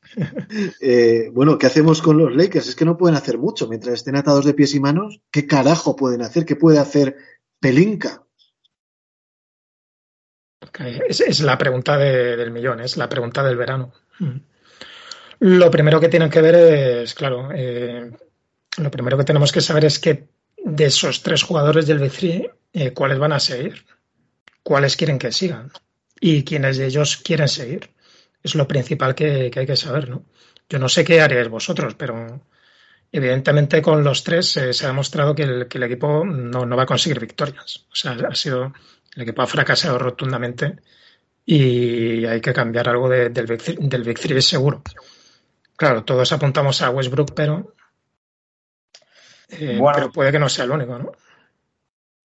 Eh, bueno, ¿qué hacemos con los Lakers? Es que no pueden hacer mucho. Mientras estén atados de pies y manos, ¿qué carajo pueden hacer? ¿Qué puede hacer Pelinka? Es, es la pregunta de- del millón, es la pregunta del verano. Mm. Lo primero que tienen que ver es, claro, eh, lo primero que tenemos que saber es que de esos tres jugadores del B3, eh, ¿cuáles van a seguir? ¿Cuáles quieren que sigan? ¿Y quiénes de ellos quieren seguir? Es lo principal que, hay que saber, ¿no? Yo no sé qué haréis vosotros, pero evidentemente con los tres eh, se ha demostrado que el, equipo no, no va a conseguir victorias. O sea, ha sido, el equipo ha fracasado rotundamente y hay que cambiar algo de- del, Big del Big Three seguro. Claro, todos apuntamos a Westbrook, pero, eh, Bueno. pero puede que no sea el único, ¿no?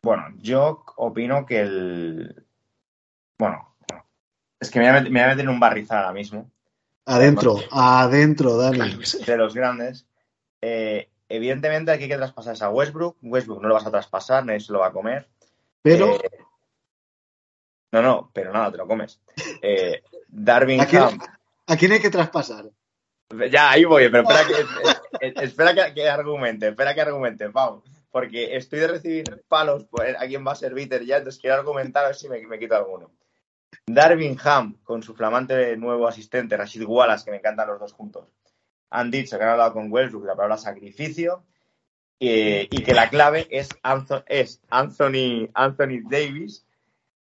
Bueno, yo opino que el. Bueno, es que me voy a meter, me voy a meter en un barrizal ahora mismo. Adentro, adentro, Dani. Claro que sí. de los grandes. Eh, evidentemente aquí hay que traspasar a Westbrook. Westbrook no lo vas a traspasar, nadie se lo va a comer. Pero Eh, no, no, pero nada, te lo comes. Eh, Darwin ¿a quién, Ham. a quién hay que traspasar? Ya, ahí voy, pero espera que, espera que, que argumente, espera que argumente, Pau. Porque estoy de recibir palos por a quién va a ser Bitter ya, entonces quiero argumentar a ver si me, me quito alguno. Darwin Ham, con su flamante nuevo asistente, Rashid Wallace, que me encantan los dos juntos, han dicho que han hablado con Westbrook la palabra sacrificio eh, y que la clave es, Anthony, es Anthony, Anthony Davis.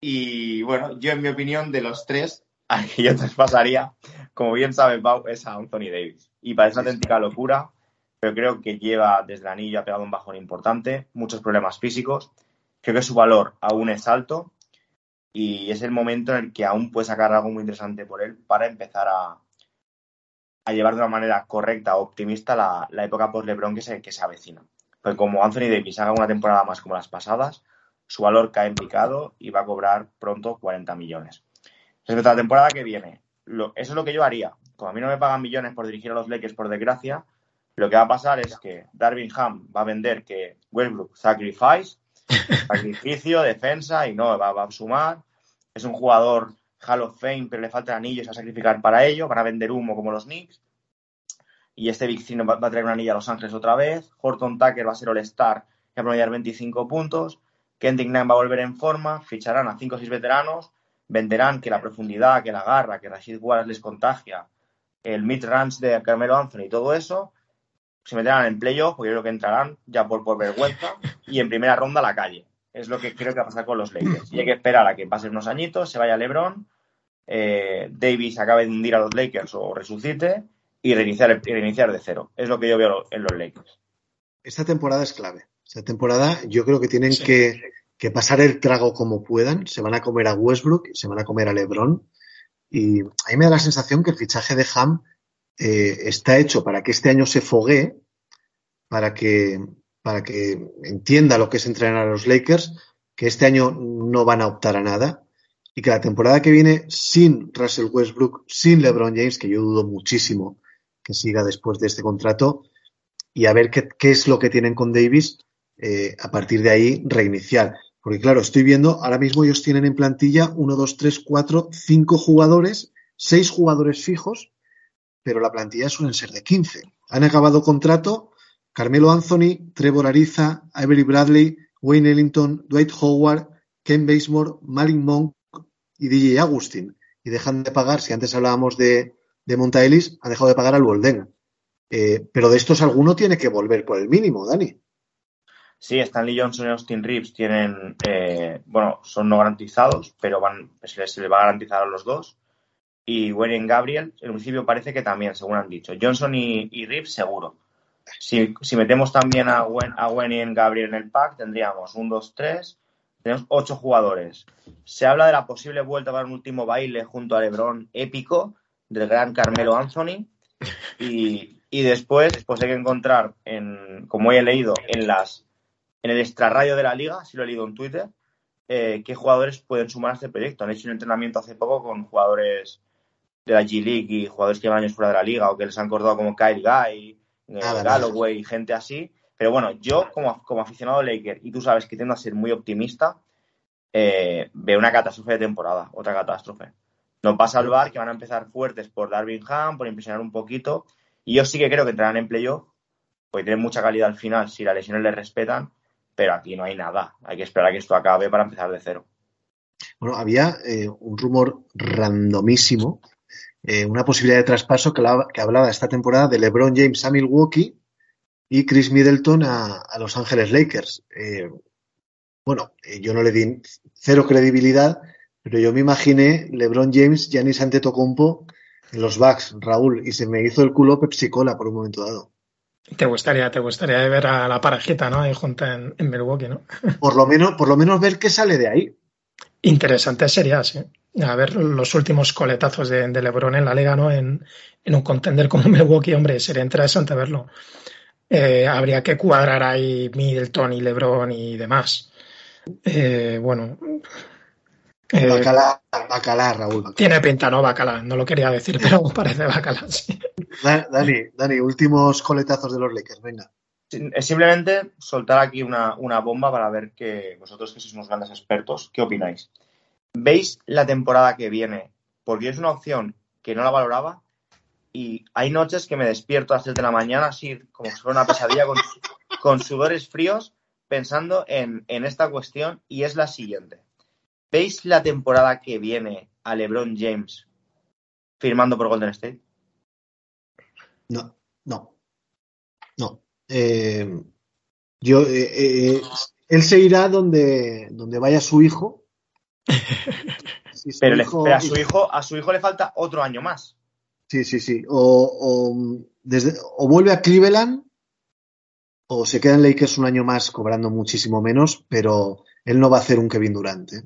Y bueno, yo en mi opinión, de los tres, a que yo traspasaría, como bien sabe Pau, es a Anthony Davis. Y parece una auténtica locura, pero creo que lleva desde el anillo, ha pegado un bajón importante, muchos problemas físicos. Creo que su valor aún es alto y es el momento en el que aún puede sacar algo muy interesante por él para empezar a, llevar de una manera correcta, optimista, la, época post-LeBron que se, que se avecina. Pues como Anthony Davis haga una temporada más como las pasadas, su valor cae en picado y va a cobrar pronto 40 millones. Respecto a la temporada que viene, eso es lo que yo haría. Como a mí no me pagan millones por dirigir a los Lakers, por desgracia, lo que va a pasar es que Darvin Ham va a vender que Westbrook sacrifice, sacrificio, defensa y no, va, va a sumar. Es un jugador Hall of Fame, pero le faltan anillos a sacrificar para ello. Van a vender humo como los Knicks. Y este Big va, va a traer un anillo a Los Ángeles otra vez. Horton Tucker va a ser All-Star y va a promediar 25 puntos. Kendrick Nunn va a volver en forma. Ficharán a 5 o 6 veteranos. Venderán que la profundidad, que la garra, que Rashid Wallace les contagia. El mid-range de Carmelo Anthony y todo eso. Se meterán en playoff, porque yo creo que entrarán ya por, por vergüenza. Y en primera ronda a la calle. Es lo que creo que va a pasar con los Lakers. Y hay que esperar a que pasen unos añitos, se vaya LeBron, eh, Davis acabe de hundir a los Lakers o resucite y reiniciar, reiniciar de cero. Es lo que yo veo en los Lakers. Esta temporada es clave. Esta temporada yo creo que tienen que, que pasar el trago como puedan. Se van a comer a Westbrook, se van a comer a LeBron. Y a mí me da la sensación que el fichaje de Ham eh, está hecho para que este año se foguee, para que, para que entienda lo que es entrenar a los Lakers, que este año no van a optar a nada y que la temporada que viene sin Russell Westbrook, sin LeBron James, que yo dudo muchísimo que siga después de este contrato, y a ver qué, qué es lo que tienen con Davis, eh, a partir de ahí reiniciar. Porque claro, estoy viendo, ahora mismo ellos tienen en plantilla 1, 2, 3, 4, 5 jugadores, 6 jugadores fijos, pero la plantilla suelen ser de 15. Han acabado contrato Carmelo Anthony, Trevor Ariza, Avery Bradley, Wayne Ellington, Dwight Howard, Ken Basemore, Malin Monk y DJ Agustin. Y dejan de pagar, si antes hablábamos de, de Monta Ellis, han dejado de pagar al Bolden. Eh, pero de estos alguno tiene que volver por el mínimo, Dani. Sí, Stanley Johnson y Austin Reeves tienen, eh, bueno, son no garantizados, pero van, se les va a garantizar a los dos. Y Wayne Gabriel, en principio parece que también, según han dicho. Johnson y, y Reeves, seguro. Si, metemos también a Gwen, a Gwen y en Gabriel en el pack, tendríamos un 2-3, tenemos ocho jugadores. Se habla de la posible vuelta para un último baile junto a LeBron épico del gran Carmelo Anthony. Y, y después, pues hay que encontrar, en, como he leído, en las en el extrarradio de la liga, si lo he leído en Twitter, eh, qué jugadores pueden sumar a este proyecto. Han hecho un entrenamiento hace poco con jugadores de la G League y jugadores que llevan años fuera de la liga o que les han acordado como Kyle Guy, eh, Nada, Galloway y gente así. Pero bueno, yo como, como aficionado Laker, y tú sabes que tiendo a ser muy optimista, eh, veo una catástrofe de temporada, otra catástrofe. No pasa al bar que van a empezar fuertes por Darvin Ham, por impresionar un poquito. Y yo sí que creo que entrarán en playoff, porque tienen mucha calidad al final si las lesiones les respetan, pero aquí no hay nada. Hay que esperar a que esto acabe para empezar de cero. Bueno, había eh, un rumor randomísimo, eh, una posibilidad de traspaso que, la- que hablaba esta temporada de LeBron James a Milwaukee y Chris Middleton a, a Los Ángeles Lakers. Eh, bueno, eh, yo no le di cero credibilidad, pero yo me imaginé LeBron James, Giannis Antetokounmpo en los Bucks, Raúl, y se me hizo el culo Pepsi Cola por un momento dado. Te gustaría, te gustaría ver a la parejita, ¿no? Ahí junta en, en Milwaukee, ¿no? Por lo menos, por lo menos ver qué sale de ahí. Interesante sería, sí. A ver los últimos coletazos de, de LeBron en la liga, ¿no? En, en un contender como Milwaukee, hombre, sería interesante verlo. Eh, habría que cuadrar ahí Middleton y LeBron y demás. Eh, bueno. eh, Bacalá, bacalá, Raúl. bacalá. tiene pinta, ¿no? Bacala. No lo quería decir, pero parece Bacala, sí. Da- Dani, Dani, últimos coletazos de los Lakers, venga. Simplemente soltar aquí una, una bomba para ver que vosotros, que sois unos grandes expertos, ¿qué opináis? ¿Veis la temporada que viene? Porque es una opción que no la valoraba y hay noches que me despierto a las 3 de la mañana, así como si fuera una pesadilla, con, con sudores fríos, pensando en, en esta cuestión y es la siguiente. ¿Veis la temporada que viene a LeBron James firmando por Golden State? No, no, no. Eh, yo, eh, eh, él se irá donde, donde vaya su hijo. Si su Pero, le- pero a, su hijo, a su hijo le falta otro año más. Sí, sí, sí. O, o, desde, o vuelve a Cleveland o se queda en Lakers un año más cobrando muchísimo menos, pero él no va a hacer un Kevin Durant. ¿eh?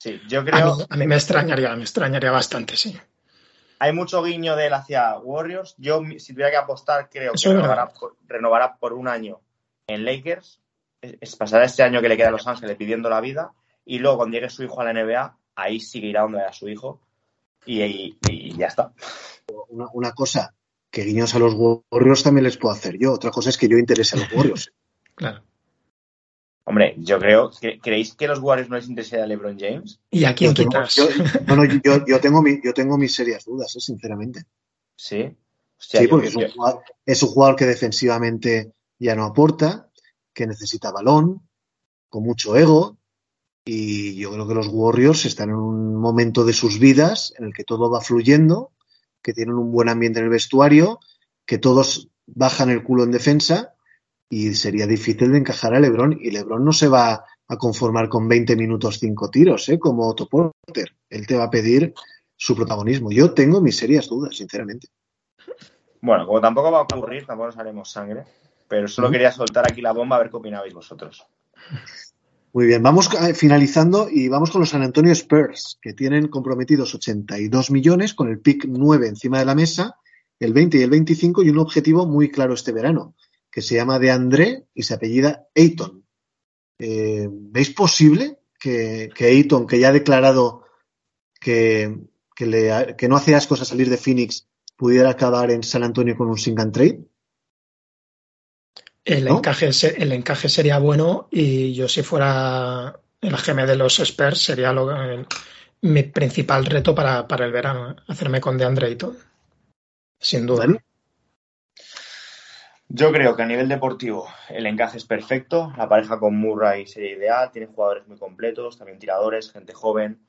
Sí, yo A creo. mí, a mí me extrañaría, me extrañaría bastante, sí. Hay mucho guiño de él hacia Warriors. Yo, si tuviera que apostar, creo Eso que renovará por, renovará por un año en Lakers. Es, es- pasará este año que le queda a Los Ángeles pidiendo la vida. Y luego, cuando llegue su hijo a la NBA, ahí sí que irá donde era su hijo. Y, y- y ya está. Una, una cosa, que guiños a los Warriors también les puedo hacer yo. Otra cosa es que yo interese a los Warriors. Claro. Hombre, yo creo. que- ¿Creéis que los Warriors no les interesa a LeBron James? ¿Y a quién Yo tengo- yo- no, no, yo, yo tengo mi- yo tengo mis serias dudas, ¿eh? sinceramente. Sí. Hostia, Sí, yo- porque es yo- un, jugador, es un jugador que defensivamente ya no aporta, que necesita balón, con mucho ego. Y yo creo que los Warriors están en un momento de sus vidas en el que todo va fluyendo, que tienen un buen ambiente en el vestuario, que todos bajan el culo en defensa y sería difícil de encajar a LeBron. Y LeBron no se va a conformar con 20 minutos, 5 tiros, ¿eh? como Otto Porter. Él te va a pedir su protagonismo. Yo tengo mis serias dudas, sinceramente. Bueno, como tampoco va a ocurrir, tampoco nos haremos sangre. Pero solo quería soltar aquí la bomba a ver qué opinabais vosotros. Muy bien, vamos eh, finalizando y vamos con los San Antonio Spurs, que tienen comprometidos 82 millones con el pick 9 encima de la mesa, el 20 y el 25 y un objetivo muy claro este verano, que se llama de André y se apellida Ayton. Eh, ¿Veis posible que, que Ayton, que ya ha declarado que, que, le, que no hace ascos a salir de Phoenix, pudiera acabar en San Antonio con un sing and trade? El, ¿No? encaje, el encaje sería bueno y yo si fuera el GM de los Spurs sería lo- el- mi principal reto para, para el verano, ¿eh? hacerme con DeAndre Ayton. Sin duda. Yo creo que a nivel deportivo el encaje es perfecto. La pareja con Murray sería ideal. Tiene jugadores muy completos, también tiradores, gente joven.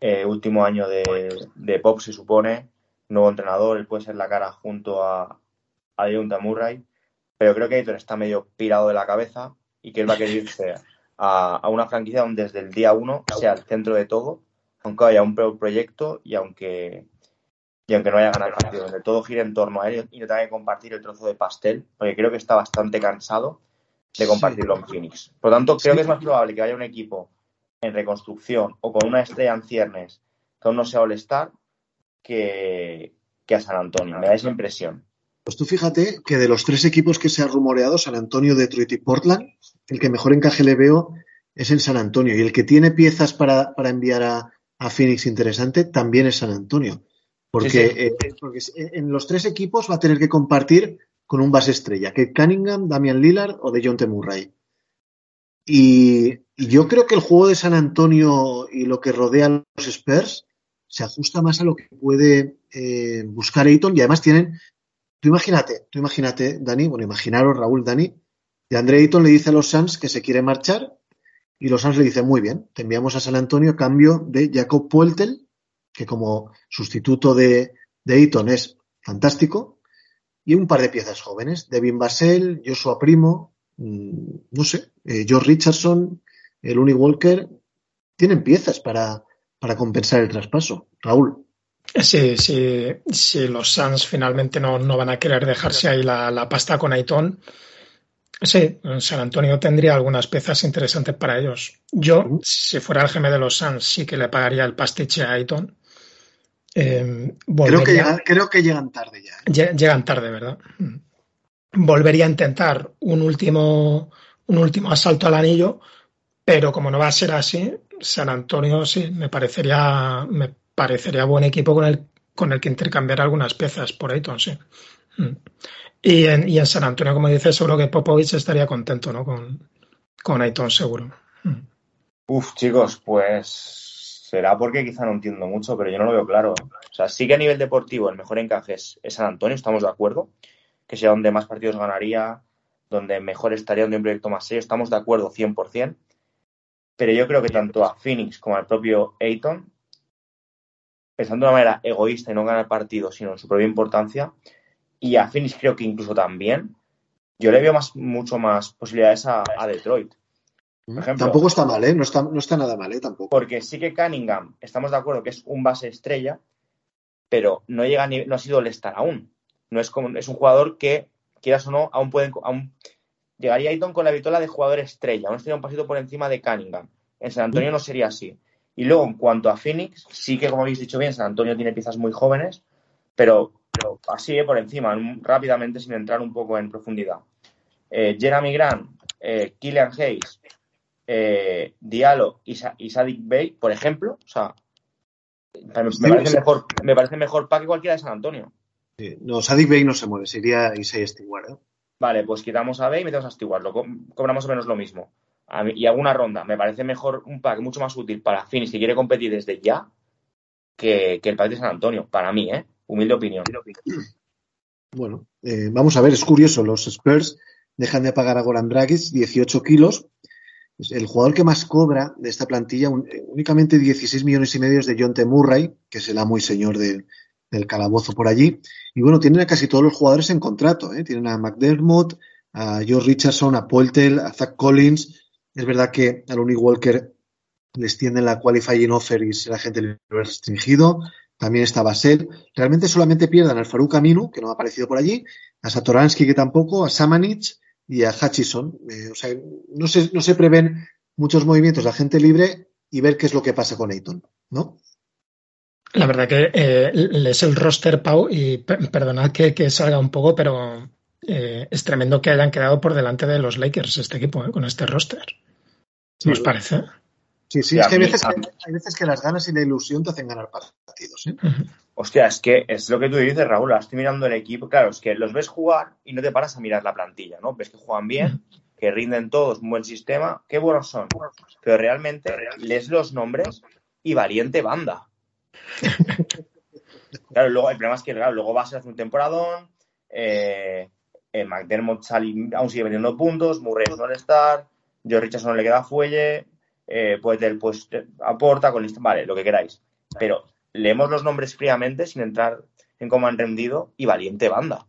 Eh, último año de, de Pop, se supone. Nuevo entrenador, él puede ser la cara junto a, a Deonta Murray. Pero creo que Ayton está medio pirado de la cabeza y que él va a querer irse a, a una franquicia donde desde el día uno sea el centro de todo, aunque haya un pro- proyecto y aunque y aunque no haya ganado el partido, donde todo gira en torno a él y no tenga que compartir el trozo de pastel, porque creo que está bastante cansado de compartirlo en Phoenix. Por lo tanto, creo Sí. que es más probable que haya un equipo en reconstrucción o con una estrella en ciernes que aún no sea All-Star que, que a San Antonio. Me da esa impresión. Pues tú fíjate que de los tres equipos que se han rumoreado, San Antonio, Detroit y Portland, el que mejor encaje le veo es en San Antonio. Y el que tiene piezas para, para enviar a, a Phoenix interesante también es San Antonio. Porque, Sí, sí. eh, porque en los tres equipos va a tener que compartir con un base estrella, que Cunningham, Damian Lillard o de John T. Murray. Y, y yo creo que el juego de San Antonio y lo que rodea a los Spurs se ajusta más a lo que puede eh, buscar Ayton y además tienen Tú imagínate, tú imagínate, Dani, bueno, imaginaros, Raúl, Dani, de Andre Ayton le dice a los Suns que se quiere marchar y los Suns le dicen, muy bien, te enviamos a San Antonio a cambio de Jacob Pueltel, que como sustituto de, de Ayton es fantástico, y un par de piezas jóvenes, Devin Basel, Joshua Primo, mm, no sé, eh, George Richardson, el Uni Walker, tienen piezas para, para compensar el traspaso. Raúl. Sí, sí, si los Suns finalmente no, no van a querer dejarse ahí la, la pasta con Ayton, sí, San Antonio tendría algunas piezas interesantes para ellos. Yo, si fuera el GM de los Suns, sí que le pagaría el pastiche a Ayton. Eh, Creo que, llegan, creo que llegan tarde ya. ¿eh? Lle- Llegan tarde, ¿verdad? Mm. Volvería a intentar un último, un último asalto al anillo, pero como no va a ser así, San Antonio sí me parecería, me parecería buen equipo con el, con el que intercambiar algunas piezas por Ayton, sí. Mm. Y en, y en San Antonio, como dices, seguro que Popovich estaría contento, ¿no? Con, con Ayton, seguro. Mm. Uf, chicos, pues será porque quizá no entiendo mucho, pero yo no lo veo claro. O sea, sí que a nivel deportivo el mejor encaje es, es San Antonio, estamos de acuerdo. Que sea donde más partidos ganaría, donde mejor estaría, donde un proyecto más serio, estamos de acuerdo 100%. Pero yo creo que tanto a Phoenix como al propio Ayton, pensando de una manera egoísta y no ganar partidos, sino en su propia importancia, y a Phoenix creo que incluso también, yo le veo más, mucho más posibilidades a, a Detroit. Por ejemplo, Tampoco está mal, ¿eh? No está, no está nada mal, ¿eh? Tampoco. porque sí que Cunningham, estamos de acuerdo que es un base estrella, pero no llega ni, no ha sido el estar aún. No es como, es un jugador que, quieras o no, aún pueden, aún llegaría Ayton con la vitola de jugador estrella, aún estaría un pasito por encima de Cunningham. En San Antonio no sería así. Y luego, en cuanto a Phoenix, sí que, como habéis dicho bien, San Antonio tiene piezas muy jóvenes, pero, pero así, eh, por encima, rápidamente, sin entrar un poco en profundidad. Eh, Jeremy Grant, eh, Killian Hayes, eh, Diallo y, Sa- y Sadik Bey, por ejemplo, o sea, me, Sí, parece sí. mejor, me parece mejor pack que cualquiera de San Antonio. Sí. No, Sadik Bey no se mueve, sería Isaiah Stewart, ¿eh? Vale, pues quitamos a Bey y metemos a Stewart, lo co- cobra más o menos lo mismo. A mí- y alguna ronda, me parece mejor un pack mucho más útil para Phoenix que quiere competir desde ya que, que el pack de San Antonio, para mí, ¿eh? Humilde opinión. Bueno, eh, vamos a ver, es curioso, los Spurs dejan de pagar a Goran Dragic 18 kilos. Es El jugador que más cobra de esta plantilla, un- eh, únicamente 16 millones y medio de John T. Murray, que es el amo y señor de- del calabozo por allí. Y bueno, tienen a casi todos los jugadores en contrato. ¿eh? Tienen a McDermott, a George Richardson, a Poeltel, a Zach Collins. Es verdad que a Lonnie Walker les tienden la qualifying offer y será gente libre restringido. También está Basel. Realmente solamente pierdan al Farouk Aminu, que no ha aparecido por allí, a Satoransky, que tampoco, a Samanich y a Hutchison. Eh, o sea, no se, no se prevén muchos movimientos de agente libre y ver qué es lo que pasa con Ayton, ¿no? La verdad que eh, es el roster, Pau, y per- perdonad que, que salga un poco, pero eh, es tremendo que hayan quedado por delante de los Lakers este equipo, eh, con este roster. ¿No os parece? Sí, sí, es que hay veces que, hay veces que las ganas y la ilusión te hacen ganar partidos. ¿eh? Hostia, es que es lo que tú dices, Raúl. Estoy mirando el equipo. Claro, es que los ves jugar y no te paras a mirar la plantilla, ¿no? Ves que juegan bien, que rinden todos, un buen sistema. Qué buenos son. Pero realmente lees los nombres y valiente banda. Claro, luego el problema es que claro, luego vas a hacer un temporadón. Eh, eh, McDermott sale- aún sigue vendiendo puntos. Murray es un all-star. George Richardson no le queda fuelle. Eh, pues eh, aporta con lista- Vale, lo que queráis. Pero leemos los nombres fríamente sin entrar en cómo han rendido y valiente banda.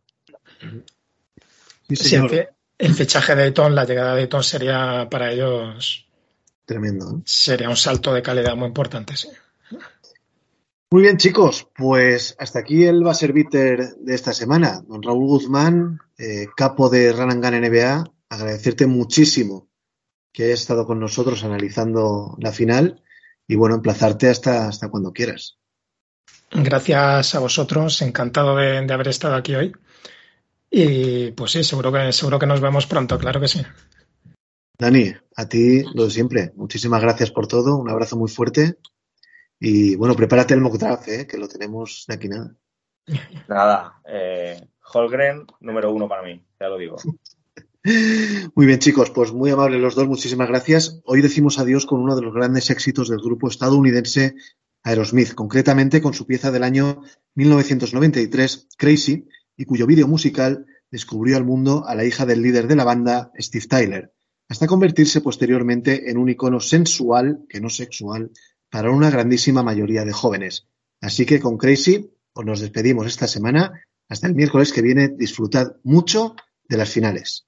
Sí, el, el fichaje de Ayton, la llegada de Ayton sería para ellos Tremendo. ¿eh? sería un salto de calidad muy importante, sí. Muy bien, chicos, pues hasta aquí el Baser Bitter de esta semana. Don Raúl Guzmán, eh, capo de Gun NBA, agradecerte muchísimo que hayas estado con nosotros analizando la final y bueno, emplazarte hasta, hasta cuando quieras. Gracias a vosotros, encantado de, de haber estado aquí hoy. Y pues sí, seguro que, seguro que nos vemos pronto, claro que sí. Dani, a ti lo de siempre. Muchísimas gracias por todo, un abrazo muy fuerte y bueno, prepárate el mock draft, ¿eh? que lo tenemos de aquí nada. Nada, eh, Holgren, número uno para mí, ya lo digo. Muy bien, chicos, pues muy amables los dos, muchísimas gracias. Hoy decimos adiós con uno de los grandes éxitos del grupo estadounidense Aerosmith, concretamente con su pieza del año 1993, Crazy, y cuyo vídeo musical descubrió al mundo a la hija del líder de la banda, Steve Tyler, hasta convertirse posteriormente en un icono sensual, que no sexual, para una grandísima mayoría de jóvenes. Así que con Crazy os nos despedimos esta semana. Hasta el miércoles que viene, disfrutad mucho de las finales.